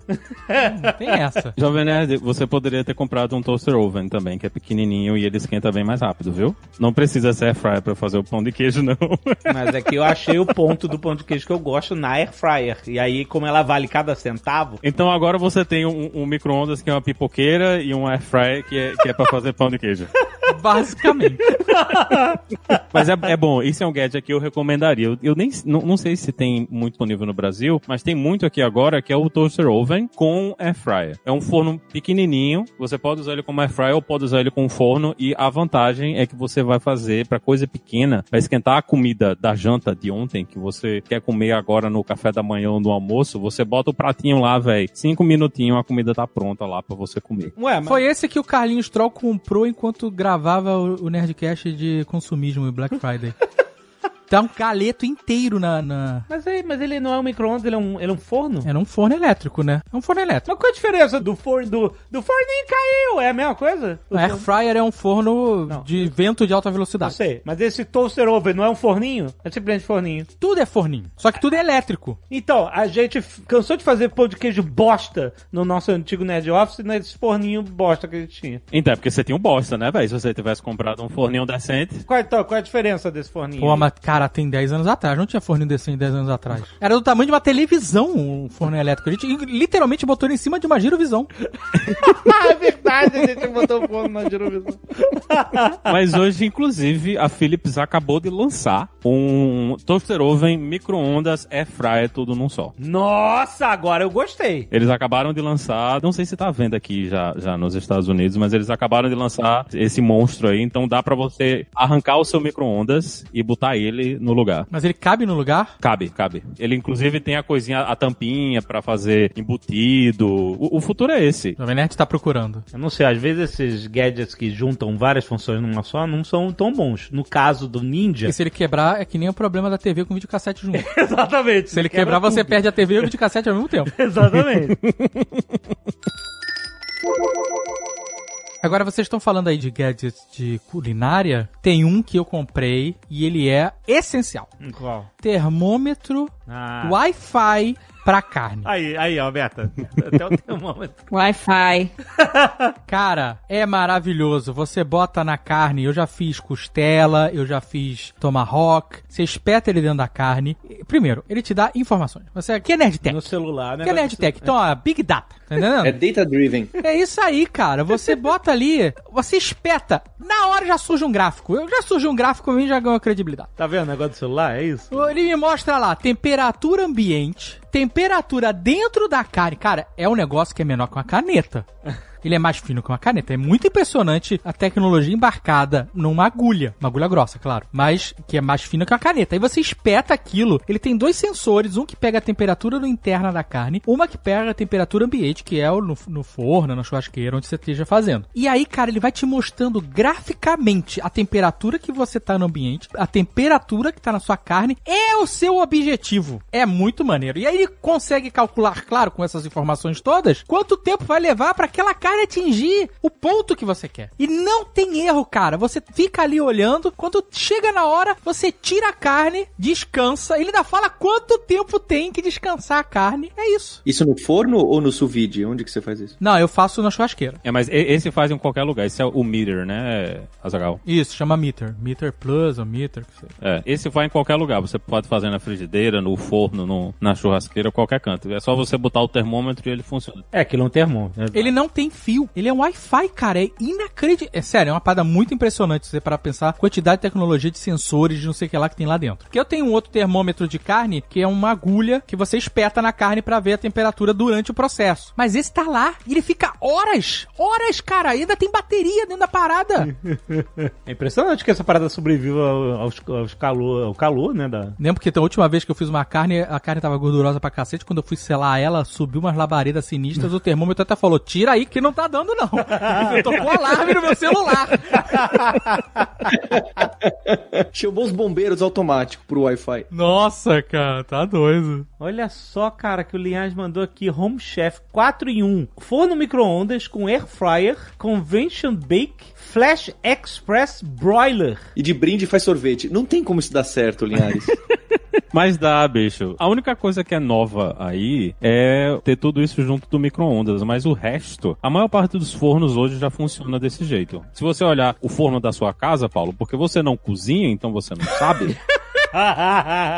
não tem essa. *laughs* Jovem Nerd, você poderia ter comprado um toaster oven também, que é pequenininho e ele esquenta bem mais rápido, viu? Não precisa ser air fryer pra fazer o pão de queijo, não. Mas é que eu achei o ponto do pão de queijo que eu gosto na air fryer. E aí, como ela vale cada centavo, Então agora você tem um, um micro-ondas que é uma pipoqueira e um air fryer que é, que é pra fazer pão de queijo. *laughs* Basicamente. *laughs* Mas é, é bom, isso é um gadget que eu recomendaria. Eu, eu nem não, não sei se tem muito disponível no Brasil, mas tem muito aqui agora que é o toaster oven com air fryer. É um forno pequenininho, você pode usar ele como air fryer ou pode usar ele com forno e a vantagem é que você vai fazer para coisa pequena, vai esquentar a comida da janta de ontem que você quer comer agora no café da manhã ou no almoço, você bota o pratinho lá, velho, cinco minutinhos a comida tá pronta lá para você comer. ué, mas Foi esse que o Carlinhos Troll comprou enquanto gravava o, o Nerdcast de consumismo e Black Friday. *laughs* dá um galeto inteiro na. na... Mas, aí, mas ele não é um micro-ondas, ele, é um, ele é um forno? É num forno elétrico, né? É um forno elétrico. Mas qual a diferença do forno do, do forninho caiu? É a mesma coisa? O air fryer é um forno Não. de vento de alta Não velocidade. sei, mas esse toaster oven não é um forninho? É simplesmente forninho. Tudo é forninho. Só que tudo é elétrico. Então, a gente cansou de fazer pão de queijo bosta no nosso antigo Nerd Office nesse forninho bosta que a gente tinha. Então, é porque você tinha um bosta, né, velho? Se você tivesse comprado um forninho decente. Qual, então, qual é a diferença desse forninho? Pô, mas, cara, tem 10 anos atrás. Não tinha forninho desse 10 anos atrás. Era do tamanho de uma televisão um forno elétrico. A gente literalmente botou ele em cima de uma girovisão. *laughs* é verdade, a gente botou o forno na girovisão. *laughs* Mas hoje, inclusive, a Philips acabou de lançar um toaster oven, micro-ondas, air fryer, tudo num só. Nossa, agora eu gostei. Eles acabaram de lançar, não sei se tá à venda aqui já, já nos Estados Unidos, mas eles acabaram de lançar esse monstro aí, então dá pra você arrancar o seu micro-ondas e botar ele no lugar. Mas ele cabe no lugar? Cabe, cabe. Ele inclusive tem a coisinha, a tampinha pra fazer embutido. O, o futuro é esse. O Nerd tá procurando. Eu não sei, às vezes esses gadgets que juntam várias funções numa só não são tão bons. No caso do Ninja. E se ele quebrar, é que nem o problema da TV com videocassete junto. *laughs* Exatamente. Se ele quebrar, você perde a TV e o videocassete ao mesmo tempo. *laughs* Exatamente. *laughs* Agora, vocês estão falando aí de gadgets de culinária. Tem um que eu comprei e ele é essencial. Qual? Termômetro Ah. Wi-Fi pra carne. Aí, aí, ó, Beta. Até o termômetro. *laughs* Wi-Fi. Cara, é maravilhoso. Você bota na carne. Eu já fiz costela, eu já fiz tomahawk. Você espeta ele dentro da carne. Primeiro, ele te dá informações. Você aqui é Nerd Tech. No celular, né? Aqui é Nerd Tech. Então, ó, Big Data. Tá entendendo? É data driven. É isso aí, cara. Você *laughs* bota ali, você espeta. Na hora já surge um gráfico. Eu já surge um gráfico, pra mim já ganhou credibilidade. Tá vendo o negócio do celular? É isso? Ele me mostra lá, temperatura ambiente, temperatura dentro da carne. Cara, é um negócio que é menor que uma caneta. *laughs* Ele é mais fino que uma caneta. É muito impressionante a tecnologia embarcada numa agulha. Uma agulha grossa, claro. Mas que é mais fina que uma caneta. Aí você espeta aquilo. Ele tem dois sensores. Um que pega a temperatura interna da carne. Uma que pega a temperatura ambiente, que é no, no forno, na churrasqueira, onde você esteja fazendo. E aí, cara, ele vai te mostrando graficamente a temperatura que você tá no ambiente, a temperatura que tá na sua carne. É o seu objetivo. É muito maneiro. E aí ele consegue calcular, claro, com essas informações todas, quanto tempo vai levar para aquela carne atingir o ponto que você quer. E não tem erro, cara. Você fica ali olhando, quando chega na hora, você tira a carne, descansa. Ele ainda fala quanto tempo tem que descansar a carne. É isso. Isso no forno ou no sous vide? Onde que você faz isso? Não, eu faço na churrasqueira. É, mas esse faz em qualquer lugar. Esse é o meter, né, Azagal? Isso, chama meter. Meter plus ou meter. É, esse vai em qualquer lugar. Você pode fazer na frigideira, no forno, no- na churrasqueira, qualquer canto. É só você botar o termômetro e ele funciona. É, aquilo é um termômetro. né? Ele não tem fio. Ele é um Wi-Fi, cara. É inacreditável. É sério, é uma parada muito impressionante você parar pra pensar a quantidade de tecnologia de sensores, de não sei o que lá que tem lá dentro. Porque eu tenho um outro termômetro de carne, que é uma agulha que você espeta na carne pra ver a temperatura durante o processo. Mas esse tá lá e ele fica horas, horas, cara. E ainda tem bateria dentro da parada. *laughs* É impressionante que essa parada sobreviva ao- aos, aos calor, ao calor, né? Da... Lembro que a última vez que eu fiz uma carne, a carne tava gordurosa pra cacete. Quando eu fui selar ela, subiu umas labaredas sinistras. O termômetro até falou: tira aí que não tá dando, não. Eu tô com alarme no meu celular. Chamou os bombeiros automáticos pro Wi-Fi. Nossa, cara, tá doido. Olha só, cara, que o Linhas mandou aqui Home Chef 4 em 1. Forno micro-ondas com air fryer, convention bake, flash express broiler. E de brinde faz sorvete. Não tem como isso dar certo, Linhares. *laughs* Mas dá, bicho. A única coisa que é nova aí é ter tudo isso junto do micro-ondas, mas o resto, a maior parte dos fornos hoje já funciona desse jeito. Se você olhar o forno da sua casa, Paulo, porque você não cozinha, então você não sabe. *laughs*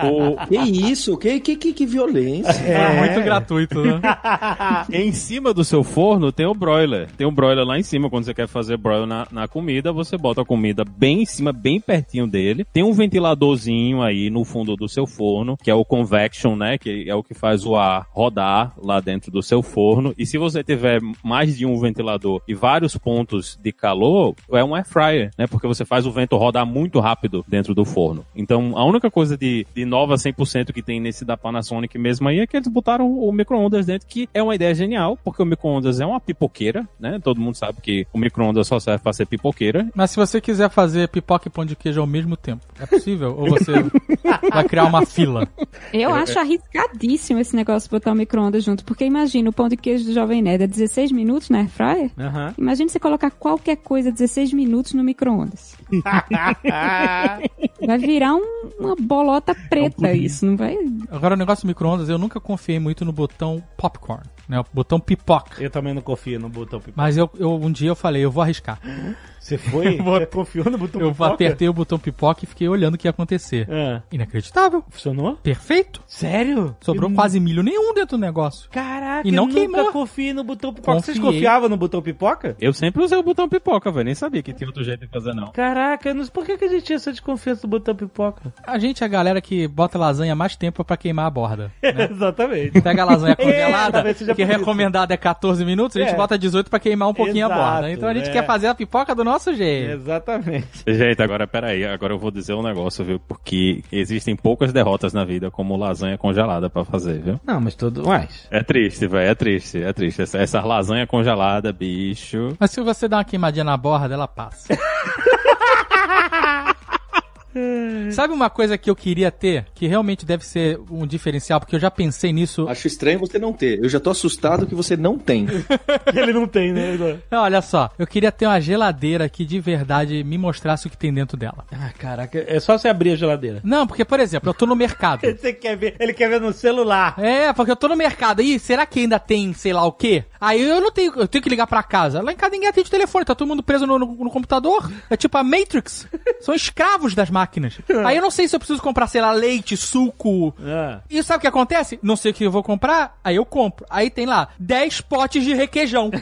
o, que isso? Que, que, que, que violência. É. muito gratuito, né? *laughs* em cima do seu forno tem o broiler. Tem um broiler lá em cima. Quando você quer fazer broil na, na comida, você bota a comida bem em cima, bem pertinho dele. Tem um ventiladorzinho aí no fundo do seu forno, que é o convection, né? Que é o que faz o ar rodar lá dentro do seu forno. E se você tiver mais de um ventilador e vários pontos de calor, é um air fryer, né? Porque você faz o vento rodar muito rápido dentro do forno. Então, a única única coisa de, de nova 100% que tem nesse da Panasonic mesmo aí é que eles botaram o micro-ondas dentro, que é uma ideia genial, porque o micro-ondas é uma pipoqueira, né? Todo mundo sabe que o micro-ondas só serve pra ser pipoqueira. Mas se você quiser fazer pipoca e pão de queijo ao mesmo tempo, é possível? Ou você *laughs* vai criar uma fila? Eu acho arriscadíssimo esse negócio de botar o micro-ondas junto, porque imagina, o pão de queijo do Jovem Nerd é 16 minutos na airfryer? Aham. Imagina você colocar qualquer coisa 16 minutos no micro-ondas. *laughs* Vai virar um- uma bolota preta isso, não vai? Agora, o negócio do micro-ondas, eu nunca confiei muito no botão popcorn, né? O botão pipoca. Eu também não confio no botão pipoca. Mas eu, eu- um dia eu falei, eu vou arriscar. *laughs* Você foi? *laughs* Você confiou no botão Eu pipoca? apertei o botão pipoca e fiquei olhando o que ia acontecer. Ah, Inacreditável. funcionou? Perfeito. Sério? Sobrou Eu- quase milho nenhum dentro do negócio. Caraca, E não eu nunca queimou. confiei no botão pipoca. Vocês Confiei. confiavam no botão pipoca? Eu sempre usei o botão pipoca, velho. Nem sabia que tinha outro jeito de fazer, não. Caraca, eu não... por que, que a gente tinha essa desconfiança do botão pipoca? A gente é a galera que bota lasanha mais tempo pra queimar a borda. *laughs* Exatamente. Pega a lasanha É, congelada, seja que por isso. recomendada é 14 minutos, a gente É. bota 18 pra queimar um pouquinho a Exato, borda. Então a gente é. quer fazer a pipoca do nosso jeito. Exatamente. Gente, agora peraí, agora eu vou dizer um negócio, viu? Porque existem poucas derrotas na vida como lasanha congelada pra fazer, viu? Não, mas tudo mais. É triste, velho, é triste, é triste. Essa, essa lasanha congelada, bicho. Mas se você dá uma queimadinha na borda, ela passa. *laughs* Sabe uma coisa que eu queria ter, que realmente deve ser um diferencial, porque eu já pensei nisso. Acho estranho você não ter. Eu já tô assustado que você não tem. *laughs* Ele não tem, né? Não, olha só, eu queria ter uma geladeira que de verdade me mostrasse o que tem dentro dela. Ah, caraca, é só você abrir a geladeira. Não, porque, por exemplo, eu tô no mercado. *laughs* Você quer ver? Ele quer ver no celular. É, porque eu tô no mercado. Ih, será que ainda tem sei lá o quê? Aí eu não tenho, eu tenho que ligar pra casa. Lá em casa ninguém atende o telefone, tá todo mundo preso no, no- no computador. É tipo a Matrix. *laughs* São escravos das máquinas. Aí eu não sei se eu preciso comprar, sei lá, leite, suco. Ah. E sabe o que acontece? Não sei o que eu vou comprar, aí eu compro. Aí tem lá 10 potes de requeijão. *laughs*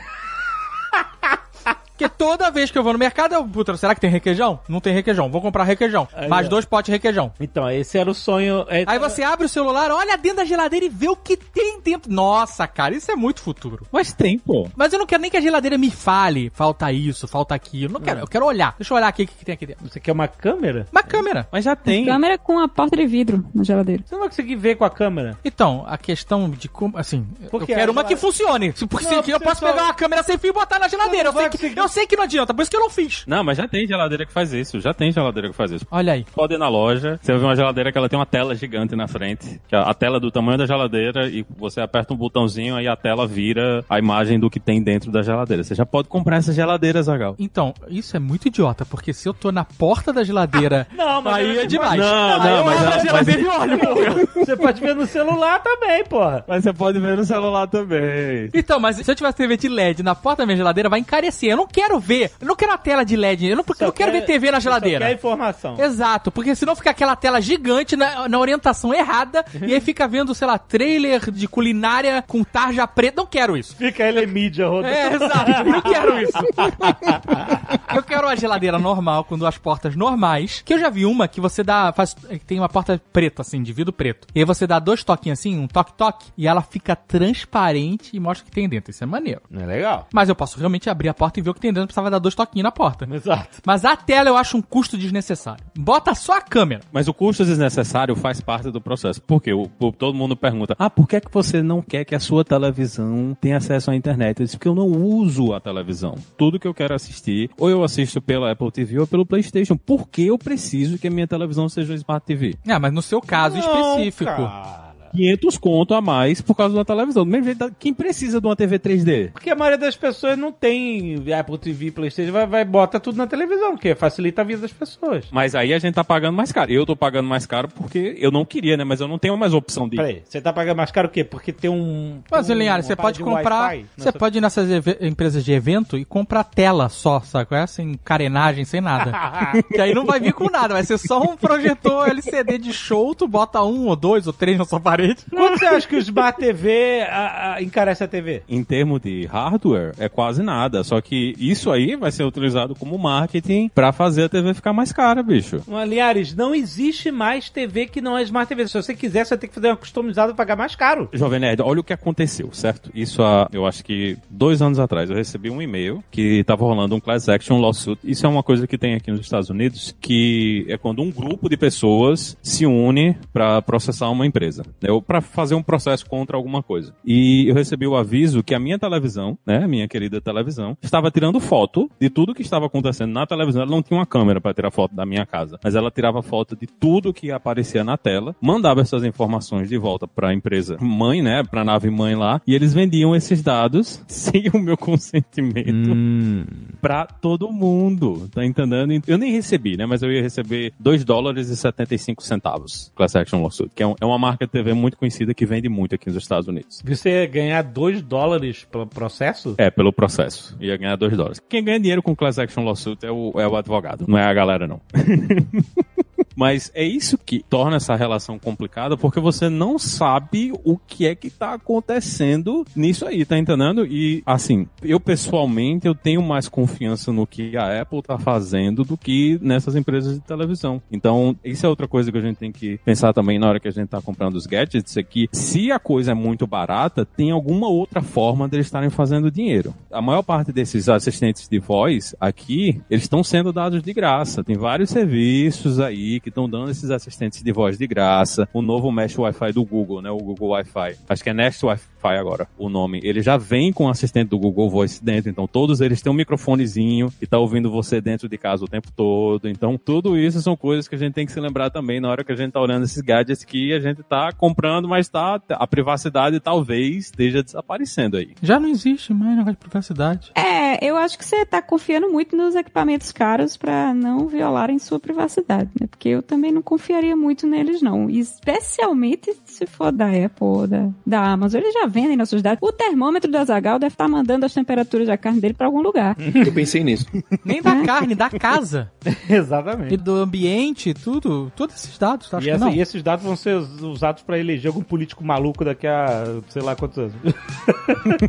Porque toda vez que eu vou no mercado, eu, puta, será que tem requeijão? Não tem requeijão, vou comprar requeijão. Aí, Mais ó. dois potes de requeijão. Então, esse era o sonho. é- Aí você abre o celular, olha dentro da geladeira e vê o que tem dentro. Nossa, cara, isso é muito futuro. Mas tem, pô. Mas eu não quero nem que a geladeira me fale, falta isso, falta aquilo. Não quero, eu quero olhar. Deixa eu olhar aqui o que, que tem aqui dentro. Você quer uma câmera? Uma câmera. Mas já tem. Câmera com a porta de vidro na geladeira. Você não vai conseguir ver com a câmera. Então, a questão de como, assim, Porque eu quero a uma que funcione. Porque Não, se- eu posso só- pegar uma câmera sem fio e botar na geladeira. Eu não sei, que, conseguir. Eu sei que não adianta, por isso que eu não fiz. Não, mas já tem geladeira que faz isso. Já tem geladeira que faz isso. Olha aí. Pode ir na loja, você vai ver uma geladeira que ela tem uma tela gigante na frente, que é a tela do tamanho da geladeira, e você aperta um botãozinho, aí a tela vira a imagem do que tem dentro da geladeira. Você já pode comprar essa geladeira, Zagal. Então, isso é muito idiota, porque se eu tô na porta da geladeira, *laughs* Não, mas aí eu- é demais. Não, não, eu mas ela- geladeira e olho, porra. Você pode ver no celular também, porra. Mas você pode ver no celular também. Então, mas se eu tivesse TV de LED na porta da minha geladeira, vai encarecer. Eu não quero ver. Eu não quero a tela de LED. Eu não, porque eu quero quer- ver TV na Só quer geladeira. informação. Exato, porque senão fica aquela tela gigante na, na orientação errada *laughs* e aí fica vendo, sei lá, trailer de culinária com tarja preta. Não quero isso. Fica ele mídia rodando. É, exato, não quero isso. *laughs* Eu quero uma geladeira normal, com duas portas normais. Que eu já vi uma que você dá. Faz, que tem uma porta preta, assim, de vidro preto. E aí você dá dois toquinhos assim, um toque-toque, e ela fica transparente e mostra o que tem dentro. Isso é maneiro. Não é legal? Mas eu posso realmente abrir a porta e ver o que tem não precisava dar dois toquinhos na porta. Exato. Mas a tela eu acho um custo desnecessário. Bota só a câmera. Mas o custo desnecessário faz parte do processo. Por quê? O, o- todo mundo pergunta: ah, por que, é que você não quer que a sua televisão tenha acesso à internet? Eu disse, porque eu não uso a televisão. Tudo que eu quero assistir, ou eu assisto pela Apple TV ou pelo PlayStation. Por que eu preciso que a minha televisão seja uma Smart TV? É, mas no seu caso específico. Cara. 500 conto a mais por causa da televisão. Do mesmo jeito, quem precisa de uma TV 3D? Porque a maioria das pessoas não tem Apple TV, Playstation, vai, vai bota tudo na televisão, porque facilita a vida das pessoas. Mas aí a gente tá pagando mais caro. Eu tô pagando mais caro porque eu não queria, né? Mas eu não tenho mais opção de. Peraí, você tá pagando mais caro o quê? Porque tem um... Mas, um- Linhares, você pode comprar. Você sua- pode ir nessas empresas de evento e comprar tela só, sabe? é? Sem carenagem, sem nada. *laughs* que aí não vai vir com nada, vai ser só um projetor LCD de show, tu bota um ou dois ou três na sua parede Exatamente. Quanto você acha que o Smart TV a, a, encarece a TV? Em termos de hardware, é quase nada. Só que isso aí vai ser utilizado como marketing pra fazer a TV ficar mais cara, bicho. Aliás, não existe mais TV que não é Smart TV. Se você quiser, você vai ter que fazer uma customizada e pagar mais caro. Jovem Nerd, olha o que aconteceu, certo? Isso há, eu acho que dois anos atrás, eu recebi um e-mail que tava rolando um class action lawsuit. Isso é uma coisa que tem aqui nos Estados Unidos, que é quando um grupo de pessoas se une pra processar uma empresa, né? Ou pra fazer um processo contra alguma coisa. E eu recebi o aviso que a minha televisão, né, a minha querida televisão, estava tirando foto de tudo que estava acontecendo na televisão. Ela não tinha uma câmera para tirar foto da minha casa, mas ela tirava foto de tudo que aparecia na tela, mandava essas informações de volta para a empresa mãe, né, para a nave mãe lá, e eles vendiam esses dados *laughs* sem o meu consentimento Hum. pra todo mundo, tá entendendo? Eu nem recebi, né, mas eu ia receber 2 dólares e 75 centavos Class Action Lawsuit, que é, um- é uma marca de TV muito conhecida que vende muito aqui nos Estados Unidos. Você ia ganhar 2 dólares pelo processo? É, pelo processo. Ia ganhar 2 dólares. Quem ganha dinheiro com Class Action Lawsuit é o, é o advogado, não é a galera, não. *laughs* Mas é isso que torna essa relação complicada, porque você não sabe o que é que tá acontecendo nisso aí, tá entendendo? E, assim, eu pessoalmente, eu tenho mais confiança no que a Apple tá fazendo do que nessas empresas de televisão. Então, isso é outra coisa que a gente tem que pensar também na hora que a gente tá comprando os gadgets, é que se a coisa é muito barata, tem alguma outra forma deles estarem fazendo dinheiro. A maior parte desses assistentes de voz aqui, eles estão sendo dados de graça. Tem vários serviços aí que estão dando esses assistentes de voz de graça. O novo Mesh Wi-Fi do Google, né? O Google Wi-Fi. Acho que é Nest Wi-Fi agora, o nome. Ele já vem com o assistente do Google Voice dentro. Então, todos eles têm um microfonezinho e tá ouvindo você dentro de casa o tempo todo. Então, tudo isso são coisas que a gente tem que se lembrar também na hora que a gente tá olhando esses gadgets que a gente tá comprando, mas tá, a privacidade talvez esteja desaparecendo aí. Já não existe mais negócio de privacidade. É, eu acho que você tá confiando muito nos equipamentos caros pra não violarem sua privacidade, né? Porque eu também não confiaria muito neles, não. Especialmente se for da Apple ou da, da Amazon. Eles já vendem nossos dados. O termômetro do Azagal deve estar mandando as temperaturas da carne dele pra algum lugar. *laughs* Eu pensei nisso. Nem da carne, da casa. *laughs* Exatamente. E do ambiente, tudo. Todos esses dados, acho E, que essa- não. e esses dados vão ser us- usados pra eleger algum político maluco daqui a sei lá quantos anos.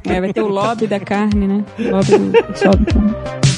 É, vai ter o lobby da carne, né? Lobby do *laughs*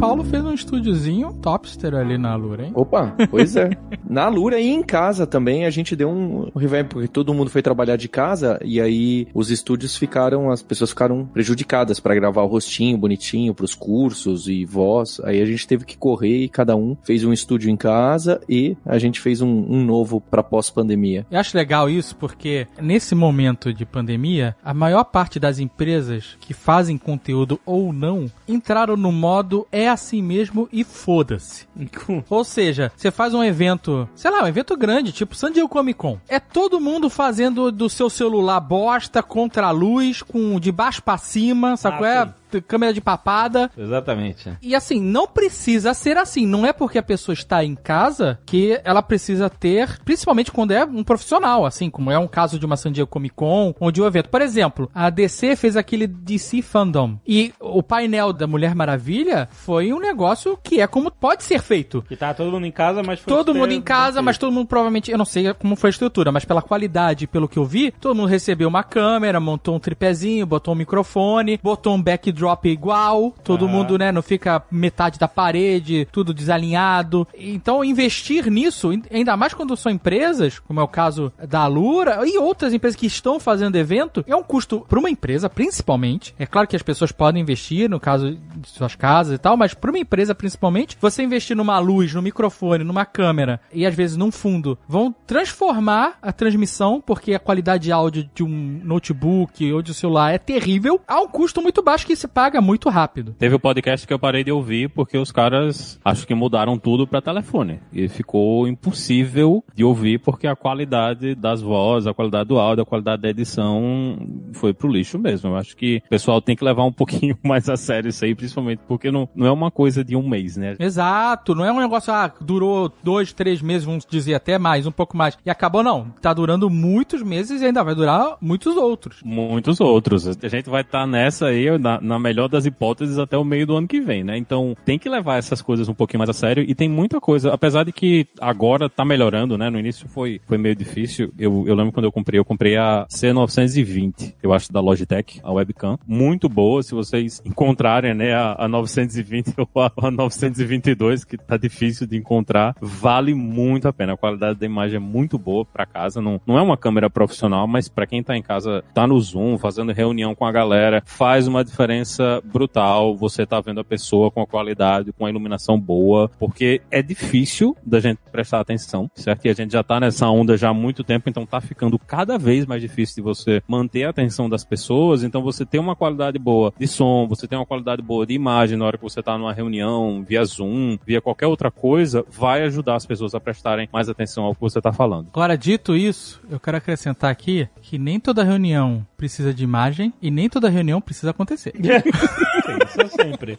Paulo fez um estúdiozinho topster ali na Lura, hein? Opa, pois é. *laughs* Na Lura e em casa também a gente deu um revamp, porque todo mundo foi trabalhar de casa e aí os estúdios ficaram, as pessoas ficaram prejudicadas pra gravar o rostinho bonitinho pros cursos e voz. Aí a gente teve que correr e cada um fez um estúdio em casa e a gente fez um, um novo pra pós-pandemia. Eu acho legal isso porque nesse momento de pandemia, a maior parte das empresas que fazem conteúdo ou não entraram no modo é assim mesmo e foda-se. *laughs* Ou seja, você faz um evento, sei lá, um evento grande, tipo San Diego Comic Con. É todo mundo fazendo do seu celular bosta contra a luz, com de baixo pra cima, sacou? Ah, é sim. Câmera de papada. Exatamente. E assim, não precisa ser assim. Não é porque a pessoa está em casa que ela precisa ter, principalmente quando é um profissional, assim, como é um caso de uma San Diego Comic Con ou de um evento. Por exemplo, a DC fez aquele DC Fandom. E o painel da Mulher Maravilha foi um negócio que é como pode ser feito. Que tá todo mundo em casa, mas foi Todo mundo em casa, mas todo mundo provavelmente, eu não sei como foi a estrutura, mas pela qualidade, pelo que eu vi, todo mundo recebeu uma câmera, montou um tripézinho, botou um microfone, botou um backdrop igual, todo Ah. mundo, né, não fica metade da parede, tudo desalinhado. Então, investir nisso, ainda mais quando são empresas, como é o caso da Alura e outras empresas que estão fazendo evento, é um custo para uma empresa, principalmente. É claro que as pessoas podem investir, no caso de suas casas e tal, mas para uma empresa, principalmente, você investir numa luz, no microfone, numa câmera e às vezes num fundo, vão transformar a transmissão, porque a qualidade de áudio de um notebook ou de um celular é terrível, a um custo muito baixo que se paga muito rápido. Teve o podcast que eu parei de ouvir porque os caras acho que mudaram tudo pra telefone. E ficou impossível de ouvir porque a qualidade das vozes, a qualidade do áudio, a qualidade da edição foi pro lixo mesmo. Eu acho que o pessoal tem que levar um *laughs* pouquinho mais a sério isso aí, principalmente porque não, não é uma coisa de um mês, né? Exato, não é um negócio, ah, durou dois, três meses, vamos dizer até mais, um pouco mais, e acabou não. Tá durando muitos meses e ainda vai durar muitos outros. Muitos outros. A gente vai estar nessa aí, na, na melhor das hipóteses, até o meio do ano que vem, né? Então tem que levar essas coisas um pouquinho mais a sério e tem muita coisa, apesar de que agora tá melhorando, né? No início foi, foi meio difícil. Eu, eu lembro quando eu comprei, eu comprei a C920, eu acho, da Logitech, a webcam. Muito boa, se vocês encontrarem, né, a, a 920 *laughs* ou a, a 922, que tá difícil de encontrar, vale muito a pena. A qualidade da imagem é muito boa para casa. Não, não é uma câmera profissional, mas para quem tá em casa, tá no Zoom, fazendo reunião com a galera, faz uma diferença brutal. Você tá vendo a pessoa com a qualidade, com a iluminação boa, porque é difícil da gente prestar atenção, certo? E a gente já tá nessa onda já há muito tempo, então tá ficando cada vez mais difícil de você manter a atenção das pessoas. Então você tem uma qualidade boa de som, você tem uma qualidade boa de imagem na hora que você tá numa reunião, via Zoom, via qualquer outra coisa, vai ajudar as pessoas a prestarem mais atenção ao que você tá falando. Agora, dito isso, eu quero acrescentar aqui que nem toda reunião precisa de imagem e nem toda reunião precisa acontecer. *laughs* Isso sempre.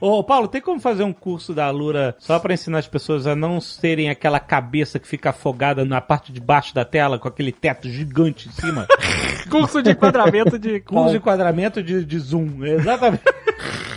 Ô, Paulo, tem como fazer um curso da Alura só pra ensinar as pessoas a não serem aquela cabeça que fica afogada na parte de baixo da tela com aquele teto gigante em cima? *laughs* Curso de enquadramento de Curso de enquadramento de, de zoom. Exatamente. *laughs*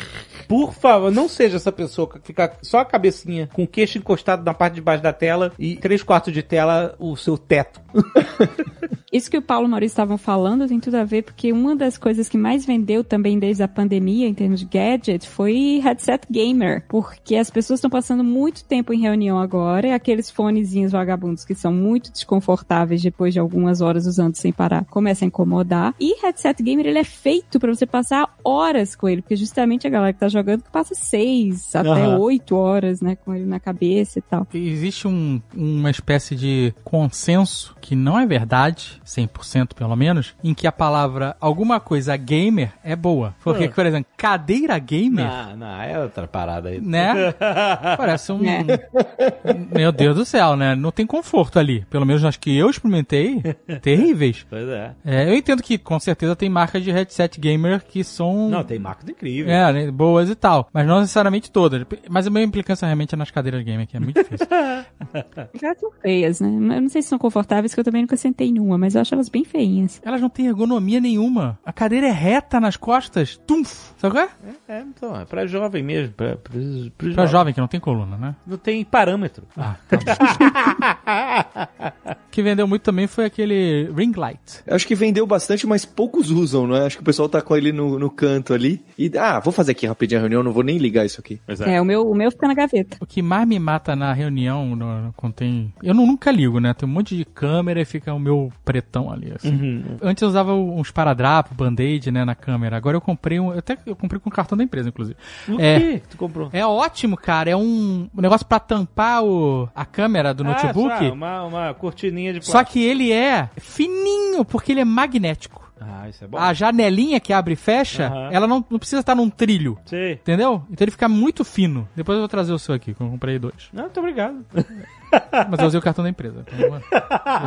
Por favor, não seja essa pessoa que fica só a cabecinha com o queixo encostado na parte de baixo da tela e três quartos de tela o seu teto. *laughs* Isso que o Paulo e o Maurício estavam falando tem tudo a ver, porque uma das coisas que mais vendeu também desde a pandemia, em termos de gadget, foi headset gamer. Porque as pessoas estão passando muito tempo em reunião agora, e aqueles fonezinhos vagabundos que são muito desconfortáveis depois de algumas horas usando sem parar, começam a incomodar. E headset gamer, ele é feito para você passar horas com ele, porque justamente a galera que tá jogando que passa seis até Aham. oito horas, né, com ele na cabeça e tal. Existe um- uma espécie de consenso, que não é verdade, 100% pelo menos, em que a palavra alguma coisa gamer é boa. Porque, Ah. por exemplo, cadeira gamer, Não, não, é outra parada aí. né? *laughs* Parece um. É. *laughs* Meu Deus do céu, né? Não tem conforto ali. Pelo menos acho que eu experimentei. *laughs* Terríveis. Pois é. É, eu entendo que com certeza tem marcas de headset gamer que são. Não, tem máquina incrível. É, né, boas e tal. Mas não necessariamente todas. Mas a minha implicância realmente é nas cadeiras gamer, que é muito difícil. *laughs* Já são feias, né? Eu não sei se são confortáveis, que eu também nunca sentei numa, mas eu acho elas bem feinhas. Elas não têm ergonomia nenhuma. A cadeira é reta nas costas. Tumf! Sabe qual é? É, então, é pra jovem mesmo. Pra, pra, pra Pra jovem que não tem coluna, né? Não tem parâmetro. Ah, tá *laughs* que vendeu muito também foi aquele ring light. Eu Acho que vendeu bastante, mas poucos usam, não é? Acho que o pessoal tá com ele no, no canto ali. E, ah, vou fazer aqui rapidinho a reunião, não vou nem ligar isso aqui. É. É, o meu, o meu fica na gaveta. O que mais me mata na reunião, no, quando tem. Eu não, nunca ligo, né? Tem um monte de câmera e fica o meu pretão ali, assim. Uhum. Antes eu usava uns paradrapos, band-aid, né, na câmera. Agora eu comprei um. Até eu comprei com o cartão da empresa, inclusive. O É. que tu comprou? É ótimo, cara. É um, um negócio pra tampar o, a câmera do notebook. Ah, só, uma, uma cortininha de Só plástico. que ele é fininho, porque ele é magnético. Ah, isso é bom. A janelinha que abre e fecha, Aham. ela não, não precisa estar num trilho. Sei. Entendeu? Então ele fica muito fino. Depois eu vou trazer o seu aqui, que eu comprei dois. Não, muito obrigado. *laughs* Mas eu usei o cartão da empresa. Então,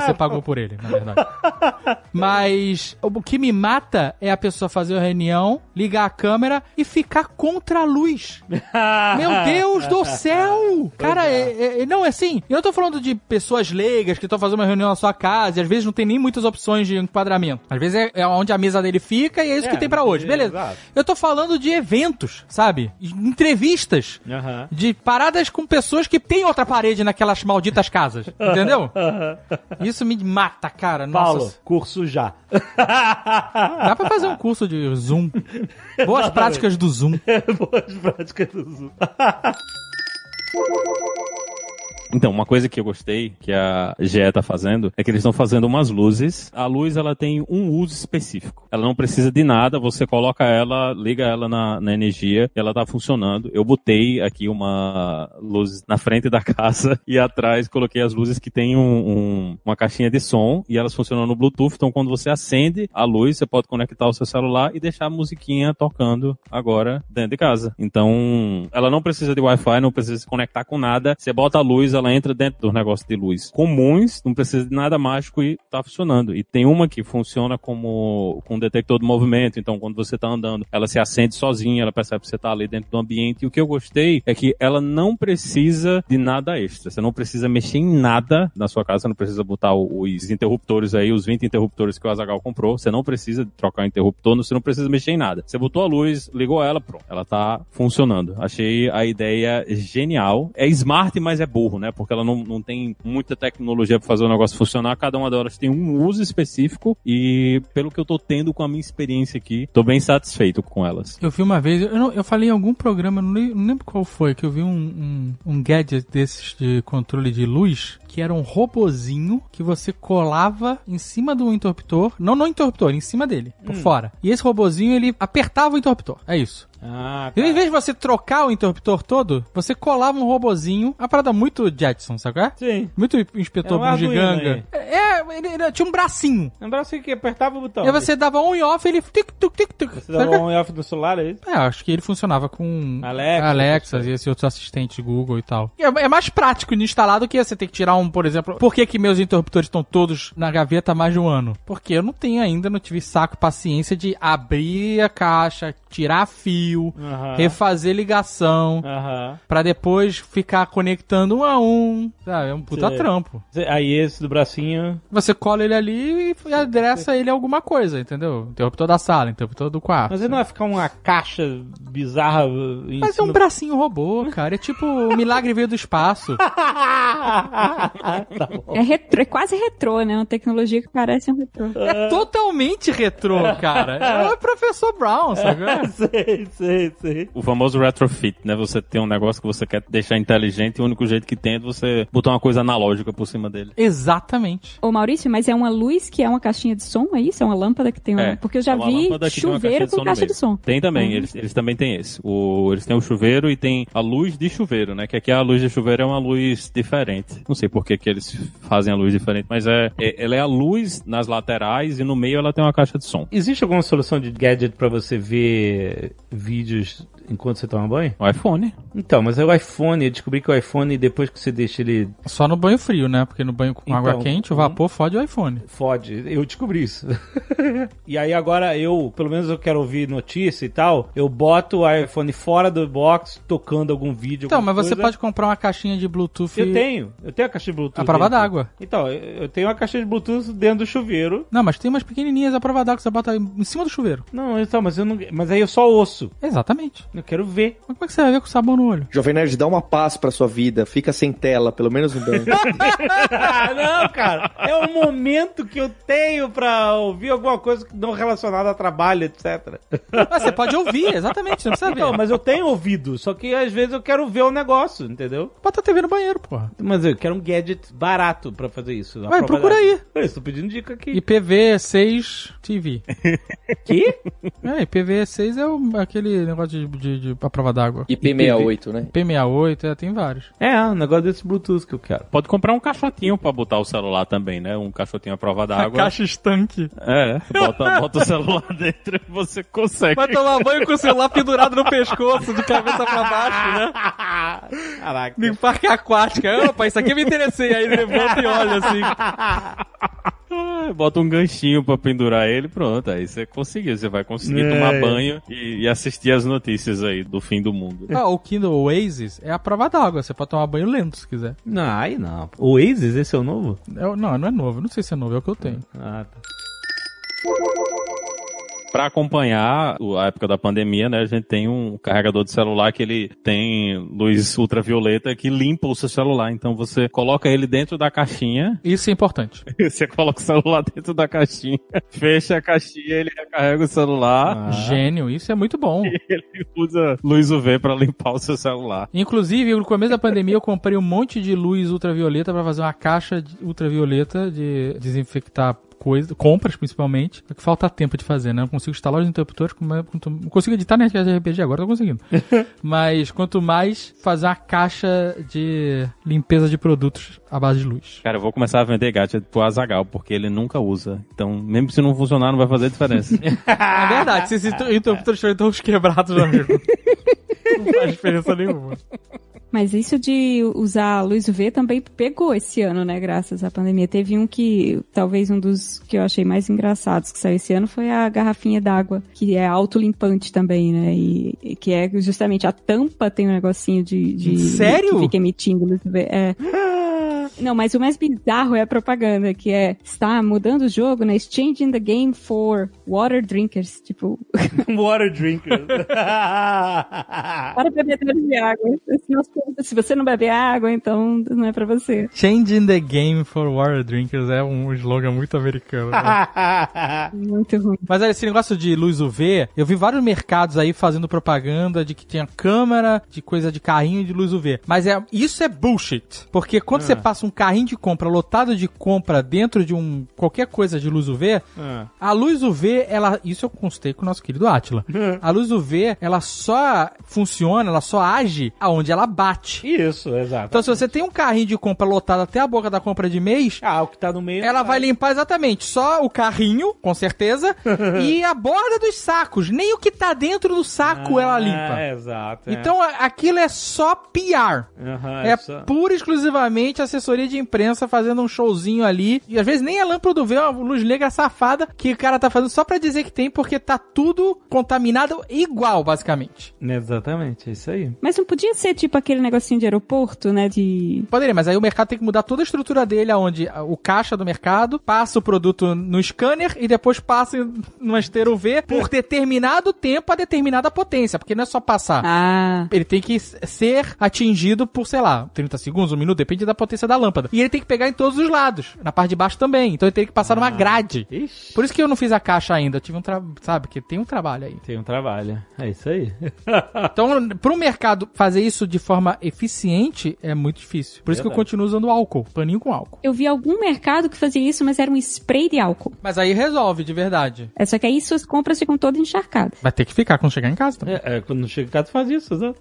você pagou por ele, na verdade. Mas o que me mata é a pessoa fazer a reunião, ligar a câmera e ficar contra a luz. Meu Deus do céu! Cara, é, é- não, é assim. Eu não tô falando de pessoas leigas que estão fazendo uma reunião na sua casa e às vezes não tem nem muitas opções de enquadramento. Às vezes é, é onde a mesa dele fica e é isso É, que tem pra hoje. é, Beleza. exato. Eu tô falando de eventos, sabe? Entrevistas. Aham. De paradas com pessoas que tem outra parede naquelas malditas casas. *laughs* Entendeu? Isso me mata, cara. Paulo, Nossa. curso já. *laughs* Dá pra fazer um curso de Zoom. *laughs* Boas práticas do Zoom. Boas práticas do Zoom. Então, uma coisa que eu gostei que a GE tá fazendo é que eles estão fazendo umas luzes. A luz ela tem um uso específico. Ela não precisa de nada, você coloca ela, liga ela na, na energia e ela tá funcionando. Eu botei aqui uma luz na frente da *laughs* casa e atrás coloquei as luzes que tem um, um- uma caixinha de som e elas funcionam no Bluetooth. Então, quando você acende a luz, você pode conectar o seu celular e deixar a musiquinha tocando agora dentro de casa. Então, ela não precisa de Wi-Fi, não precisa se conectar com nada. Você bota a luz, ela entra dentro dos negócios de luz comuns, não precisa de nada mágico e tá funcionando. E tem uma que funciona como com um detector de movimento, então quando você tá andando, ela se acende sozinha, ela percebe que você tá ali dentro do ambiente. E o que eu gostei é que ela não precisa de nada extra. Você não precisa mexer em nada na sua casa, você não precisa botar os interruptores aí, os 20 interruptores que o Azagal comprou. Você não precisa trocar interruptor, você não precisa mexer em nada. Você botou a luz, ligou ela, pronto. Ela tá funcionando. Achei a ideia genial. É smart, mas é burro, né? Porque ela não, não tem muita tecnologia para fazer o negócio funcionar. Cada uma delas tem um uso específico e pelo que eu tô tendo com a minha experiência aqui, tô bem satisfeito com elas. Eu vi uma vez, eu, não- eu falei em algum programa, não lembro qual foi, que eu vi um, um, um gadget desses de controle de luz, que era um robozinho que você colava em cima do interruptor, não no interruptor, em cima dele, por fora. E esse robozinho, ele apertava o interruptor, é isso. Ah, E em vez de você trocar o interruptor todo, você colava um robozinho, uma parada muito Jetson, sabe qual é? Sim. Muito inspetor É um bugiganga. É, ele, ele tinha um bracinho. Lembra assim que apertava o botão. e aí você dava on e off, ele tic, tic, tic, tic. Você dava é? on e off no celular, é isso? É, acho que ele funcionava com Alexa, Alexa e esse outro assistente Google e tal. E É, é mais prático de instalar do que você ter que tirar por exemplo. Por que, que meus interruptores estão todos na gaveta há mais de um ano? Porque eu não tenho ainda, não tive saco paciência de abrir a caixa, tirar fio, Aham. refazer ligação, Aham. pra depois ficar conectando um a um. Sabe? É um puta trampo. Aí esse do bracinho. Você cola ele ali e adressa ele a alguma coisa, entendeu? Interruptor da sala, interruptor do quarto. Mas ele não vai ficar uma caixa bizarra em Mas é um cima- bracinho robô, cara. É tipo o milagre veio do espaço. *laughs* É, retro, é quase retrô, né? Uma tecnologia que parece um retrô. É totalmente retrô, cara. É o professor Brown, sabe? *laughs* sei, sei, sei. O famoso retrofit, né? Você tem um negócio que você quer deixar inteligente e o único jeito que tem é de você botar uma coisa analógica por cima dele. Exatamente. Ô Maurício, mas é uma luz que é uma caixinha de som, é isso? É uma lâmpada que tem uma... É, Porque eu já é vi chuveiro caixinha de som com caixa de som. Tem também, Uhum. eles, eles também têm esse. O, eles têm o chuveiro e tem a luz de chuveiro, né? Que aqui a luz de chuveiro é uma luz diferente. Não sei por que, que eles fazem a luz diferente, mas é, é- ela é a luz nas laterais e no meio ela tem uma caixa de som. Existe alguma solução de gadget pra você ver vídeos enquanto você toma banho? O iPhone. Então, mas é o iPhone. Eu descobri que o iPhone, depois que você deixa ele Só no banho frio, né? Porque no banho com Então, água quente, o vapor fode o iPhone. fode, eu descobri isso. *laughs* e aí agora eu, pelo menos eu quero ouvir notícia e tal, eu boto o iPhone fora do box, tocando algum vídeo. Então, mas você coisa. pode comprar uma caixinha de Bluetooth. Eu tenho, eu tenho a caixa de Bluetooth. A prova d'água. Então, eu eu tenho uma caixa de Bluetooth dentro do chuveiro. Não, mas tem umas pequenininhas a prova d'água que você bota em cima do chuveiro. Não, então, mas eu não. Mas aí eu só ouço. Exatamente. Eu quero ver. Mas como é que você vai ver com sabão no olho? Jovem Nerd, dá uma paz pra sua vida. Fica sem tela, pelo menos um banho. Ah, *laughs* não, cara. É o momento que eu tenho pra ouvir alguma coisa que não relacionada a trabalho, etc. Mas você pode ouvir, exatamente, você não precisa ver. Não, mas eu tenho ouvido, só que às vezes eu quero ver o negócio, entendeu? Bota a TV no banheiro, porra. Mas eu quero um gadget barato pra fazer isso. Ué, procura aí. Eu estou pedindo dica aqui. IPv6 TV. *laughs* Que? É, IPv6 é o- aquele negócio de, de, de a prova d'água. IP68, né? P68, é, tem vários. É, um negócio desse Bluetooth que eu quero. Pode comprar um caixotinho pra botar o celular também, né? Um caixotinho à prova d'água. estanque. É, bota, bota o celular *laughs* dentro e você consegue. Vai tomar banho com o celular pendurado no pescoço, de cabeça pra baixo, né? Caraca. Em parque aquática. Opa, isso aqui eu me interessei. Aí levanta e olha assim. Ah, Bota um ganchinho pra pendurar ele, pronto. Aí você conseguiu. Você vai conseguir É. tomar banho e, e assistir as notícias aí do fim do mundo. Ah, o Kindle Oasis é a prova d'água. Você pode tomar banho lento se quiser. Não, aí não. O Oasis, esse é o novo? É o- não, não é novo. Não sei se é novo, é o que eu tenho. Ah, tá. Pra acompanhar a época da pandemia, né, a gente tem um carregador de celular que ele tem luz ultravioleta que limpa o seu celular. Então você coloca ele dentro da caixinha, Isso é importante. *laughs* você coloca o celular dentro da caixinha, *laughs* fecha a caixinha, ele recarrega o celular Gênio, isso é muito bom. *laughs* e ele usa luz UV pra limpar o seu celular. Inclusive, no começo da pandemia, eu comprei um monte de luz ultravioleta pra fazer uma caixa ultravioleta de desinfectar coisas, compras principalmente. É que falta tempo de fazer, né? Eu consigo instalar os interruptores, não consigo editar net de RPG agora, tô conseguindo. *laughs* Mas quanto mais fazer uma caixa de limpeza de produtos à base de luz. Cara, eu vou começar a vender gadget pro Azagal, porque ele nunca usa. Então, mesmo se não funcionar, não vai fazer diferença. *laughs* É verdade, se esses interruptores estiverem todos quebrados, meu amigo. Não faz diferença nenhuma. Mas isso de usar luz UV também pegou esse ano, né? Graças à pandemia. Teve um que, talvez um dos que eu achei mais engraçados que saiu esse ano foi a garrafinha d'água, que é autolimpante também, né? E, e que é justamente a tampa tem um negocinho de. de Sério? Que fica emitindo luz UV. É. *gasps* Não, mas o mais bizarro é a propaganda, que é está mudando o jogo, né? It's changing the game for water drinkers. Tipo, *laughs* Water drinker. *laughs* para bebedores de água. Se você não bebe água, então não é pra você. Changing the game for water drinkers é um slogan muito americano. né? *laughs* Muito ruim. Mas olha, esse negócio de luz UV, eu vi vários mercados aí fazendo propaganda de que tinha câmera, de coisa de carrinho de luz UV. Mas é, isso é bullshit. Porque quando você passa um carrinho de compra lotado de compra dentro de um qualquer coisa de luz UV, Ah. a luz UV, ela, isso eu constei com o nosso querido Atila. *laughs* A luz UV, ela só funciona, ela só age aonde ela bate. Isso, exato. Então se você tem um carrinho de compra lotado até a boca da compra de mês, Ah, o que tá no meio. ela vai limpar exatamente só o carrinho, com certeza, *laughs* e a borda dos sacos. Nem o que tá dentro do saco ela limpa. É, exato. é. Então aquilo é só PR. Aham, É só- pura e exclusivamente assessoria de imprensa fazendo um showzinho ali. E às vezes nem a lâmpada do V é uma luz negra safada que o cara tá fazendo só pra dizer que tem, porque tá tudo contaminado igual, basicamente. Exatamente, é isso aí. Mas não podia ser tipo aquele negocinho de aeroporto, né? De. Poderia, mas aí o mercado tem que mudar toda a estrutura dele, aonde o caixa do mercado passa o produto no scanner e depois passa numa esteira UV por determinado tempo a determinada potência, porque não é só passar. Ah. Ele tem que ser atingido por, sei lá, 30 segundos, um minuto, depende da potência da lâmpada. E ele tem que pegar em todos os lados, na parte de baixo também. Então ele tem que passar numa grade. Ixi. Por isso que eu não fiz a caixa ainda. Eu tive um trabalho, sabe? Que tem um trabalho aí. Tem um trabalho. É isso aí. *laughs* Então, para o mercado fazer isso de forma eficiente é muito difícil. Por isso que eu continuo usando álcool, paninho com álcool. Eu vi algum mercado que fazia isso, mas era um spray de álcool. Mas aí resolve, de verdade. É só que aí suas compras ficam todas encharcadas. Vai ter que ficar quando chegar em casa também. É, é, quando chega em casa faz isso, exato.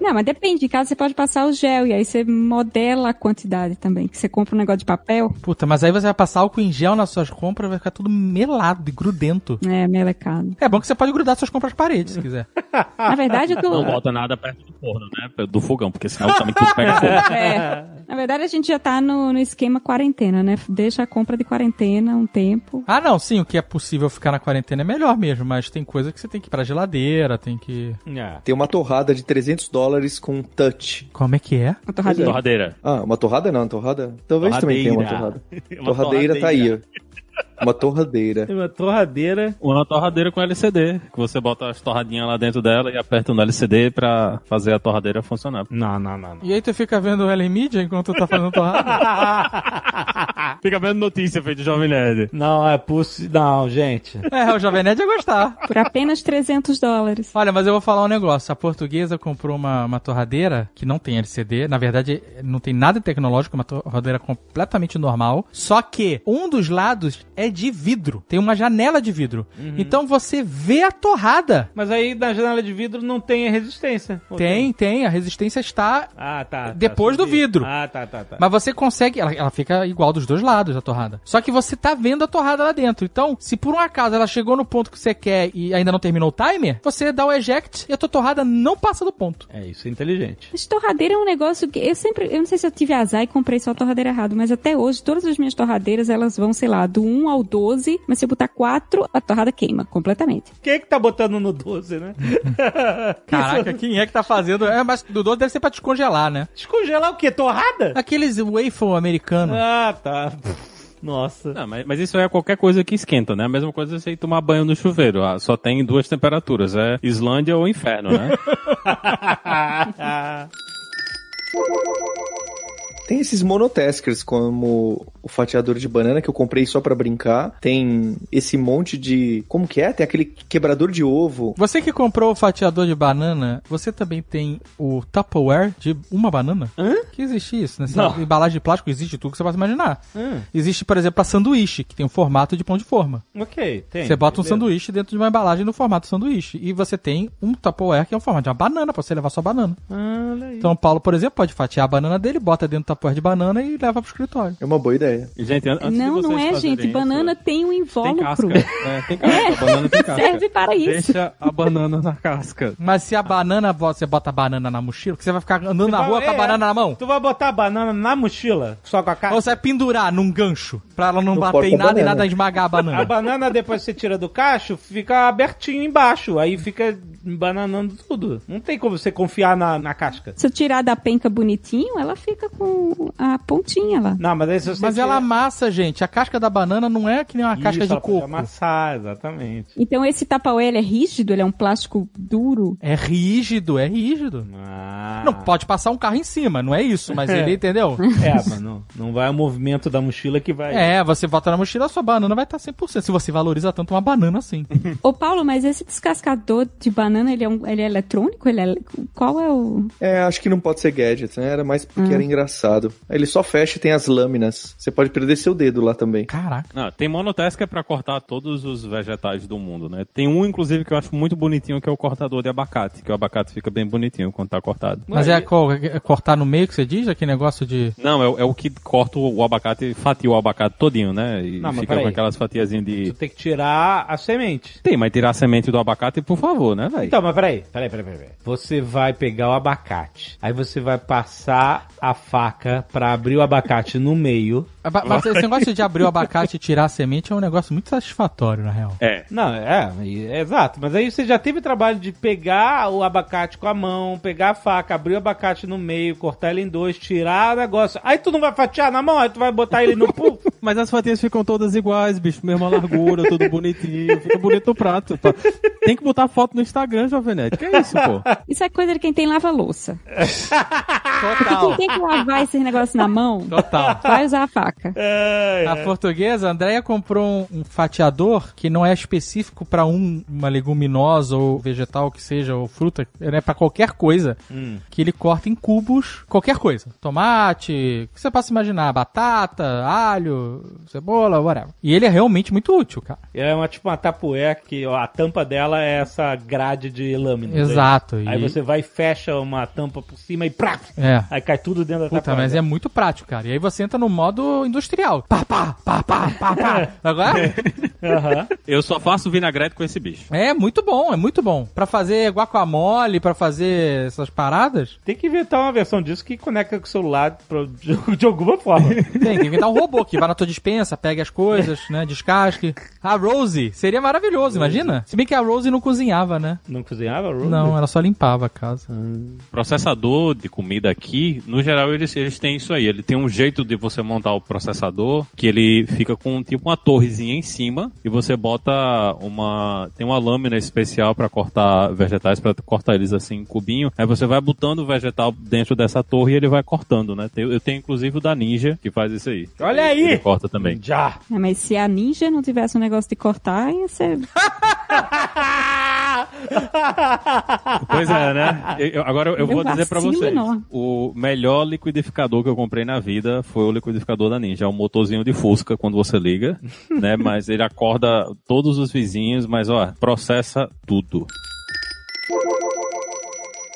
Não, mas depende. De casa você pode passar o gel e aí você modela a quantidade também. Que você compra um negócio de papel, Puta, mas aí você vai passar álcool em gel nas suas compras, vai ficar tudo melado e grudento. é melecado. É bom que você pode grudar suas compras nas paredes, se quiser. *laughs* Na verdade, eu tô. Não bota nada perto do forno, né? Do fogão, porque senão também tudo pega fogo. *laughs* É. Na verdade, a gente já tá no, no esquema quarentena, né? Deixa a compra de quarentena um tempo. Ah, não, sim, o que é possível ficar na quarentena é melhor mesmo, mas tem coisa que você tem que ir pra geladeira, tem que... Ah, Tem uma torrada de 300 dólares com touch. Como é que é? A torradeira. Torradeira. Ah, uma torrada não, torrada? Talvez também tenha uma torrada. *laughs* Uma torradeira tá aí, ó. Uma torradeira. uma torradeira. Uma torradeira com LCD, que você bota as torradinhas lá dentro dela e aperta no LCD pra fazer a torradeira funcionar. Não, não, não, não. E aí tu fica vendo o Media enquanto tu tá fazendo torrada? *laughs* Fica vendo notícia feita de Jovem Nerd. Não, é possível. Não, gente. é, o Jovem Nerd ia gostar. Por apenas 300 dólares. Olha, mas eu vou falar um negócio. A portuguesa comprou uma, uma torradeira que não tem LCD. Na verdade, não tem nada tecnológico, uma torradeira completamente normal. Só que um dos lados é de vidro. Tem uma janela de vidro. Então você vê a torrada. Mas aí na janela de vidro não tem a resistência. Ou Tem, tem. A resistência está. Ah, tá. tá, Depois do vidro. Ah, tá, tá, tá. Mas você consegue. Ela, ela fica igual dos dois lados, a torrada. Só que você tá vendo a torrada lá dentro. Então, se por um acaso ela chegou no ponto que você quer e ainda não terminou o timer, você dá o eject e a tua torrada não passa do ponto. É isso, é inteligente. Mas torradeira é um negócio que eu sempre, eu não sei se eu tive azar e comprei só a torradeira errado, mas até hoje todas as minhas torradeiras elas vão, sei lá, do 1 ao 12, mas se eu botar 4, a torrada queima completamente. Quem é que tá botando no 12, né? *laughs* Caraca, quem é que tá fazendo? É, mas do 12 deve ser pra descongelar, né? Descongelar o quê? Torrada? Aqueles waffle americano. Ah, tá. Nossa. Não, mas, mas isso é qualquer coisa que esquenta, né? A mesma coisa você ir tomar banho no chuveiro. Ah, só tem duas temperaturas, é Islândia ou inferno, né? *laughs* *laughs* Tem esses monotaskers, como o fatiador de banana que eu comprei só pra brincar. Tem esse monte de. Como que é? Tem aquele quebrador de ovo. Você que comprou o fatiador de banana, você também tem o Tupperware de uma banana? Hã? Que existe isso, né? Embalagem de plástico existe tudo que você pode imaginar. Hum, Existe, por exemplo, a sanduíche, que tem um formato de pão de forma. ok, tem. você bota um beleza. sanduíche dentro de uma embalagem no formato sanduíche. E você tem um Tupperware que é um formato de uma banana, pra você levar sua banana. Ah, olha aí. Então o Paulo, por exemplo, pode fatiar a banana dele, bota dentro do porra de banana e leva pro escritório. É uma boa ideia. E, gente, an- antes de Não, não é, gente. isso, Banana tem um Tem invólucro. casca. É, tem casca. A banana tem casca. Serve para isso. Deixa a banana na casca. Mas se a banana, você bota a banana na mochila, que você vai ficar andando na vai- rua com a é, banana na mão? Tu vai botar a banana na mochila, só com a casca? Ou você vai pendurar num gancho, pra ela não No bater em nada e nada esmagar a A banana. banana, depois que você tira do cacho, fica abertinho embaixo. Aí fica bananando tudo. Não tem como você confiar na, na casca. Se eu tirar da penca bonitinho, ela fica com a pontinha lá. Não, mas aí se você Mas tira- ela amassa, gente. A casca da banana não é que nem uma Isso, casca de ela pode coco. amassar, exatamente. Então esse tapaué ele é rígido, ele é um plástico duro. É rígido, é rígido. Ah. Não pode passar um carro em cima, não é isso, mas ele entendeu? *laughs* É, mas não, não vai o movimento da mochila que vai... É, você bota na mochila, a sua banana vai estar 100%. Se você valoriza tanto uma banana assim. *laughs* Ô Paulo, mas esse descascador de banana, ele é, um, ele é eletrônico? Ele é, qual é o... É, acho que não pode ser gadget, né? Era mais porque era engraçado. Aí Ele só fecha e tem as lâminas. Você pode perder seu dedo lá também. Caraca. Não, tem monotask que é pra cortar todos os vegetais do mundo, né? Tem um, inclusive, que eu acho muito bonitinho, que é o cortador de abacate, que o abacate fica bem bonitinho quando tá cortado. Mas é, co- é cortar no meio que você diz? Aquele negócio de. Não, é, o- é o que corta o abacate, fatia o abacate todinho, né? E Não, mas fica com aquelas fatiazinhas Tu de... tem que tirar a semente. Tem, mas tirar a semente do abacate, por favor, né, velho? Então, mas peraí, peraí, peraí. peraí. Você vai pegar o abacate. Aí você vai passar a faca pra abrir o abacate no meio. Mas esse negócio de abrir o *laughs* abacate e tirar a semente é um negócio muito satisfatório, na real. É. Não, é, é, exato. Mas aí você já teve trabalho de pegar o abacate com a mão, pegar a faca, abrir o abacate no meio, cortar ele em dois, tirar o negócio. Aí tu não vai fatiar na mão, aí tu vai botar ele no *laughs* puff. Mas as fatias ficam todas iguais, bicho. Mesma largura, tudo bonitinho. Fica bonito no prato. pá. Tem que botar foto no Instagram, Jovem Nerd. Que é isso, pô? Isso é coisa de quem tem lava-louça. Total. Quem tem que lavar esse negócio na mão, Total. vai usar a faca. É, A portuguesa, a Andrea comprou um, um fatiador que não é específico pra um, uma leguminosa ou vegetal que seja, ou fruta, é pra qualquer coisa, Hum. que ele corta em cubos qualquer coisa. Tomate, o que você possa imaginar, batata, alho, cebola, whatever. E ele é realmente muito útil, cara. É uma tipo uma tapué que ó, a tampa dela é essa grade de lâmina. Exato. Aí e- você vai e fecha uma tampa por cima e prá! É. Aí cai tudo dentro da Puta, tapué. mas é muito prático, cara. E aí você entra no modo industrial. Pá, pá, pá, pá, pá, pá. *laughs* Agora? Aham. Eu só faço vinagrete com esse bicho. É muito bom, é muito bom. Pra fazer guacamole, pra fazer essas paradas, Tem que inventar uma versão disso que conecta com o celular pro- de, *laughs* de alguma forma. tem que inventar um robô que vai na tua dispensa, pegue as coisas, né, descasque. A Rose seria maravilhoso, imagina? Se bem que a Rose não cozinhava, né? Não cozinhava, Rose? Não, ela só limpava a casa. Processador de comida aqui, no geral, eles, eles têm isso aí. Ele tem um jeito de você montar o processador que ele fica com tipo uma torrezinha em cima e você bota uma. Tem uma lâmina especial pra cortar vegetais, pra cortar eles assim em cubinho. Aí você vai botando o vegetal dentro dessa torre e ele vai cortando, né? Eu tenho inclusive o da Ninja que faz isso aí. Olha aí! Corta também. Já! É, mas se a ninja não tivesse um negócio de cortar, ia ser. *laughs* Pois é, né? Eu- agora eu, eu vou dizer pra vocês. enorme. O melhor liquidificador que eu comprei na vida foi o liquidificador da Ninja. É um motorzinho de Fusca quando você liga, *laughs* né? Mas ele acorda todos os vizinhos, mas ó, processa tudo.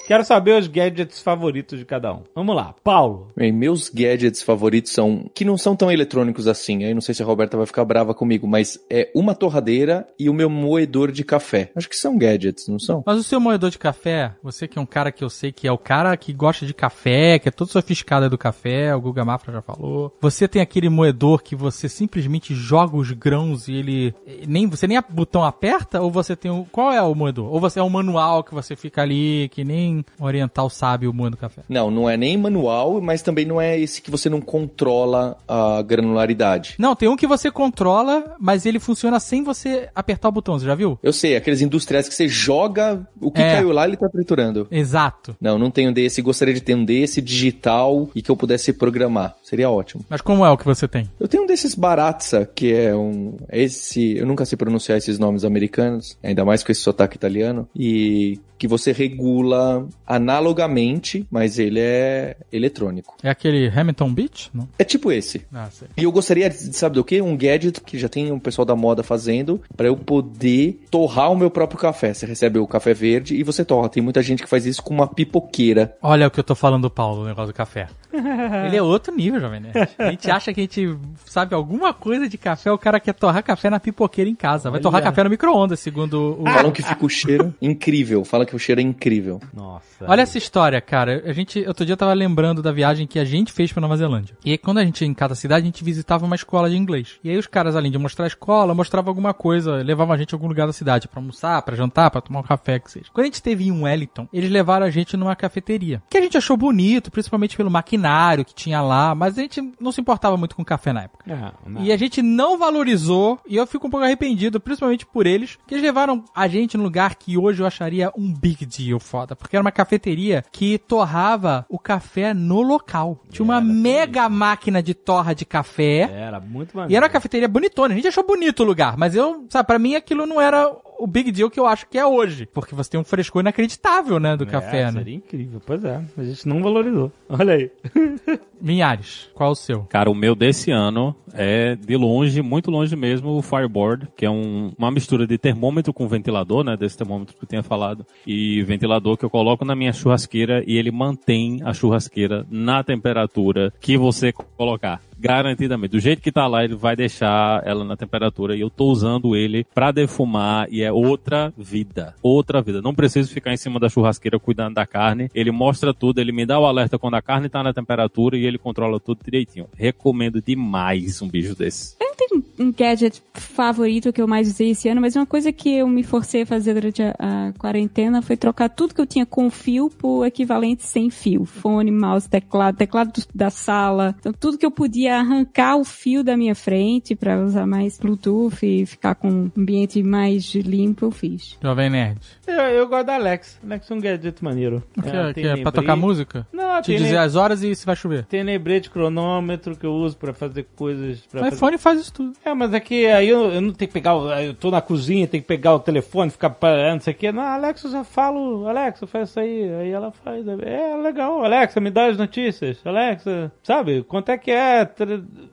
Quero saber os gadgets favoritos de cada um. Vamos lá, Paulo. Bem, meus gadgets favoritos são. que não são tão eletrônicos assim. Aí não sei se a Roberta vai ficar brava comigo, mas é uma torradeira e o meu moedor de café. Acho que são gadgets, não são? Mas o seu moedor de café, você que é um cara que eu sei que é o cara que gosta de café, que é todo sofisticado do café, o Guga Mafra já falou. Você tem aquele moedor que você simplesmente joga os grãos e ele nem você nem a botão aperta ou você tem o qual é o moedor? Ou você é um manual que você fica ali que nem oriental sabe o moendo café? Não, não é nem manual, mas também não é esse que você não controla a granularidade. Não, tem um que você controla, mas ele funciona sem você apertar o botão, você já viu? Eu sei, aqueles industriais que você joga, o que É. caiu lá ele tá triturando. Exato. Não, não tenho desse. Gostaria de ter um desse digital e que eu pudesse programar. Seria ótimo. Mas como é o que você tem? Eu tenho um desses Baratza, que é um. Esse. Eu nunca sei pronunciar esses nomes americanos, ainda mais com esse sotaque italiano. E que você regula analogamente, mas ele é eletrônico. É aquele Hamilton Beach? Não. É tipo esse. Ah, sei. E eu gostaria, de, sabe do que? Um gadget que já tem um pessoal da moda fazendo para eu poder torrar o meu próprio café. Você recebe o café verde e você torra. Tem muita gente que faz isso com uma pipoqueira. Olha o que eu tô falando do Paulo, o negócio do café. *laughs* Ele é outro nível, Jovem Nerd. A gente acha que a gente sabe alguma coisa de café, o cara quer torrar café na pipoqueira em casa. Vai Olha. torrar café no micro-ondas, segundo o... Falam que fica o cheiro incrível. Fala que o cheiro é incrível. Nossa. Olha essa história, cara. A gente, outro dia eu tava lembrando da viagem que a gente fez pra Nova Zelândia. E aí, quando a gente ia em cada cidade, a gente visitava uma escola de inglês. E aí os caras, além de mostrar a escola, mostravam alguma coisa, levavam a gente a algum lugar da cidade pra almoçar, pra jantar, pra tomar um café, que seja. Quando a gente esteve em Wellington, eles levaram a gente numa cafeteria. Que a gente achou bonito, principalmente pelo maquinário que tinha lá, mas a gente não se importava muito com café na época. Ah, não. E a gente não valorizou, e eu fico um pouco arrependido, principalmente por eles, que eles levaram a gente num lugar que hoje eu acharia um big deal foda, porque era uma cafeteria que torrava o café no local. Tinha uma mega máquina de torra de café. Era muito maneiro. E era uma cafeteria bonitona. A gente achou bonito o lugar, mas eu, sabe, pra mim aquilo não era o big deal que eu acho que é hoje. Porque você tem um frescor inacreditável, né, do É, café, né? Seria incrível. Pois é. A gente não valorizou. Olha aí. *laughs* Minhares, qual o seu? Cara, o meu desse ano é de longe, muito longe mesmo, o Fireboard, que é um- uma mistura de termômetro com ventilador, né? Desse termômetro que eu tinha falado. E ventilador que eu coloco na minha churrasqueira e ele mantém a churrasqueira na temperatura que você colocar. Garantidamente. Do jeito que tá lá, ele vai deixar ela na temperatura e eu tô usando ele pra defumar e é outra vida. Outra vida. Não preciso ficar em cima da churrasqueira cuidando da carne. Ele mostra tudo, ele me dá o alerta quando a carne tá na temperatura e ele controla tudo direitinho. Recomendo demais um bicho desse. Eu não tenho um gadget favorito que eu mais usei esse ano, mas uma coisa que eu me forcei a fazer durante a, a quarentena foi trocar tudo que eu tinha com fio por equivalente sem fio. Fone, mouse, teclado, teclado do- da sala. Então tudo que eu podia arrancar o fio da minha frente para usar mais Bluetooth e ficar com um ambiente mais limpo, eu fiz. Jovem Nerd. Eu, eu gosto da Alex. Alex é um gadget maneiro. O que é, que é pra tocar música? Não, Te tem, dizer as horas e se vai chover. tem lembrete cronômetro que eu uso pra fazer coisas. Pra O fazer... iPhone faz isso tudo. É, mas é que aí eu, eu não tenho que pegar. o- Eu tô na cozinha, tenho que pegar o telefone, ficar parando, não sei o quê. Não, Alexa, eu já falo, Alexa, faz isso aí. Aí ela faz. É legal, Alexa, me dá as notícias. Alexa, sabe? Quanto é que é?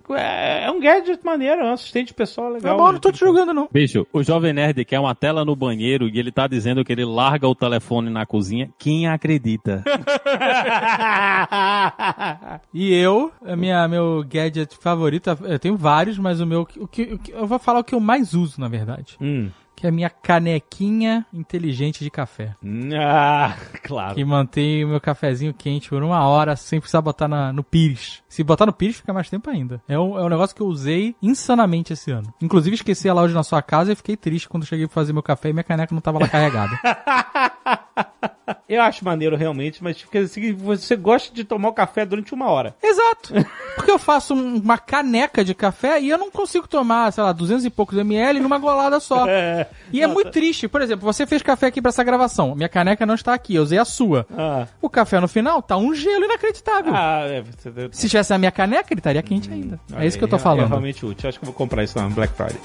É, é um gadget maneiro, é um assistente pessoal legal. Tá bom, não tô te julgando, não. Bicho, o Jovem Nerd quer uma tela no banheiro e ele tá dizendo que ele larga o telefone na cozinha. Quem acredita? *laughs* E eu, a minha, meu gadget favorito, eu tenho vários, mas o meu, o que, o que- eu vou falar o que eu mais uso, na verdade. hum. Que é a minha canequinha inteligente de café. Ah, claro. Que mantém o meu cafezinho quente por uma hora sem precisar botar na- no pires. Se botar no pires, fica mais tempo ainda. É um, é um negócio que eu usei insanamente esse ano. Inclusive, esqueci ela hoje na sua casa e fiquei triste quando cheguei pra fazer meu café e minha caneca não tava lá carregada. *laughs* *laughs* Eu acho maneiro realmente, mas fica assim, você gosta de tomar o café durante uma hora. Exato. *laughs* Porque eu faço um- uma caneca de café e eu não consigo tomar, sei lá, 200 e poucos ml numa golada só. *laughs* É. E é muito triste. Por exemplo, você fez café aqui pra essa gravação. Minha caneca não está aqui, eu usei a sua. Ah, O café no final tá um gelo inacreditável. ah é, você, Se tivesse a minha caneca, ele estaria quente ainda. é isso que eu tô É falando. realmente útil. Acho que eu vou comprar isso na Black Friday.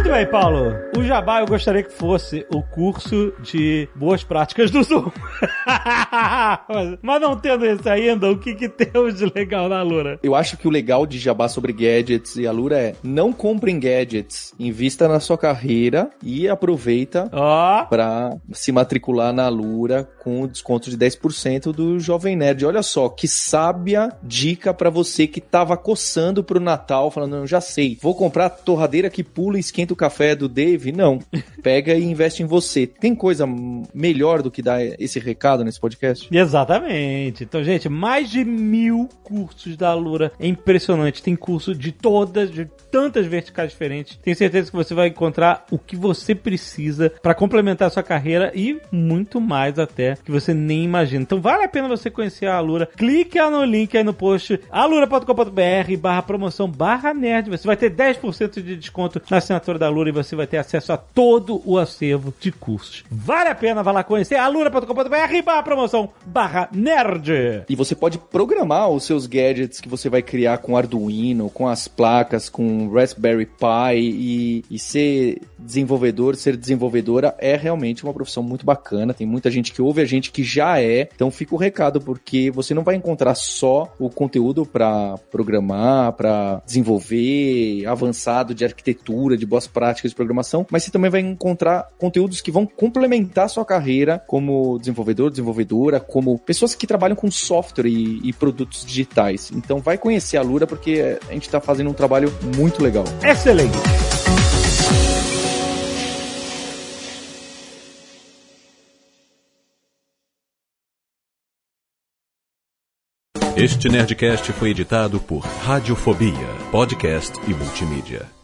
Muito bem, Paulo. O Jabá eu gostaria que fosse o curso de boas práticas do Zoom. *laughs* mas, não tendo esse ainda, o que, que temos de legal na Lura? Eu acho que o legal de jabá sobre gadgets e Alura é não comprem gadgets, invista na sua carreira e aproveita Ó, para se matricular na Alura com desconto de 10% do Jovem Nerd. Olha só, que sábia dica para você que tava coçando pro Natal, falando, não, já sei, vou comprar a torradeira que pula e esquenta o café do Dave. Não, *laughs* pega e investe em você. Tem coisa melhor do que dar esse recado nesse podcast? Exatamente. Então, gente, mais de mil cursos da Alura. É impressionante. Tem curso de todas, de tantas verticais diferentes. Tenho certeza que você vai encontrar o que você precisa para complementar a sua carreira e muito mais até que você nem imagina. Então, vale a pena você conhecer a Alura. Clique no link aí no post alura.com.br barra promoção barra nerd. Você vai ter 10% de desconto na assinatura da Alura e você vai ter acesso a todo o acervo de cursos. Vale a pena, vá lá conhecer alura.com.br barra promoção barra nerd. E você pode programar os seus gadgets que você vai criar com Arduino, com as placas, com Raspberry Pi e, e ser desenvolvedor, ser desenvolvedora é realmente uma profissão muito bacana. Tem muita gente que ouve a gente que já é. Então fica o recado porque você não vai encontrar só o conteúdo para programar, para desenvolver, avançado de arquitetura, de boas práticas de programação, mas você também vai encontrar conteúdos que vão complementar a sua carreira como desenvolvedor, desenvolvedora, como pessoas que trabalham com software e, e produtos digitais. Então vai conhecer a Lura porque a gente está fazendo um trabalho muito legal. Excelente. Este Nerdcast foi editado por Radiofobia, podcast e multimídia.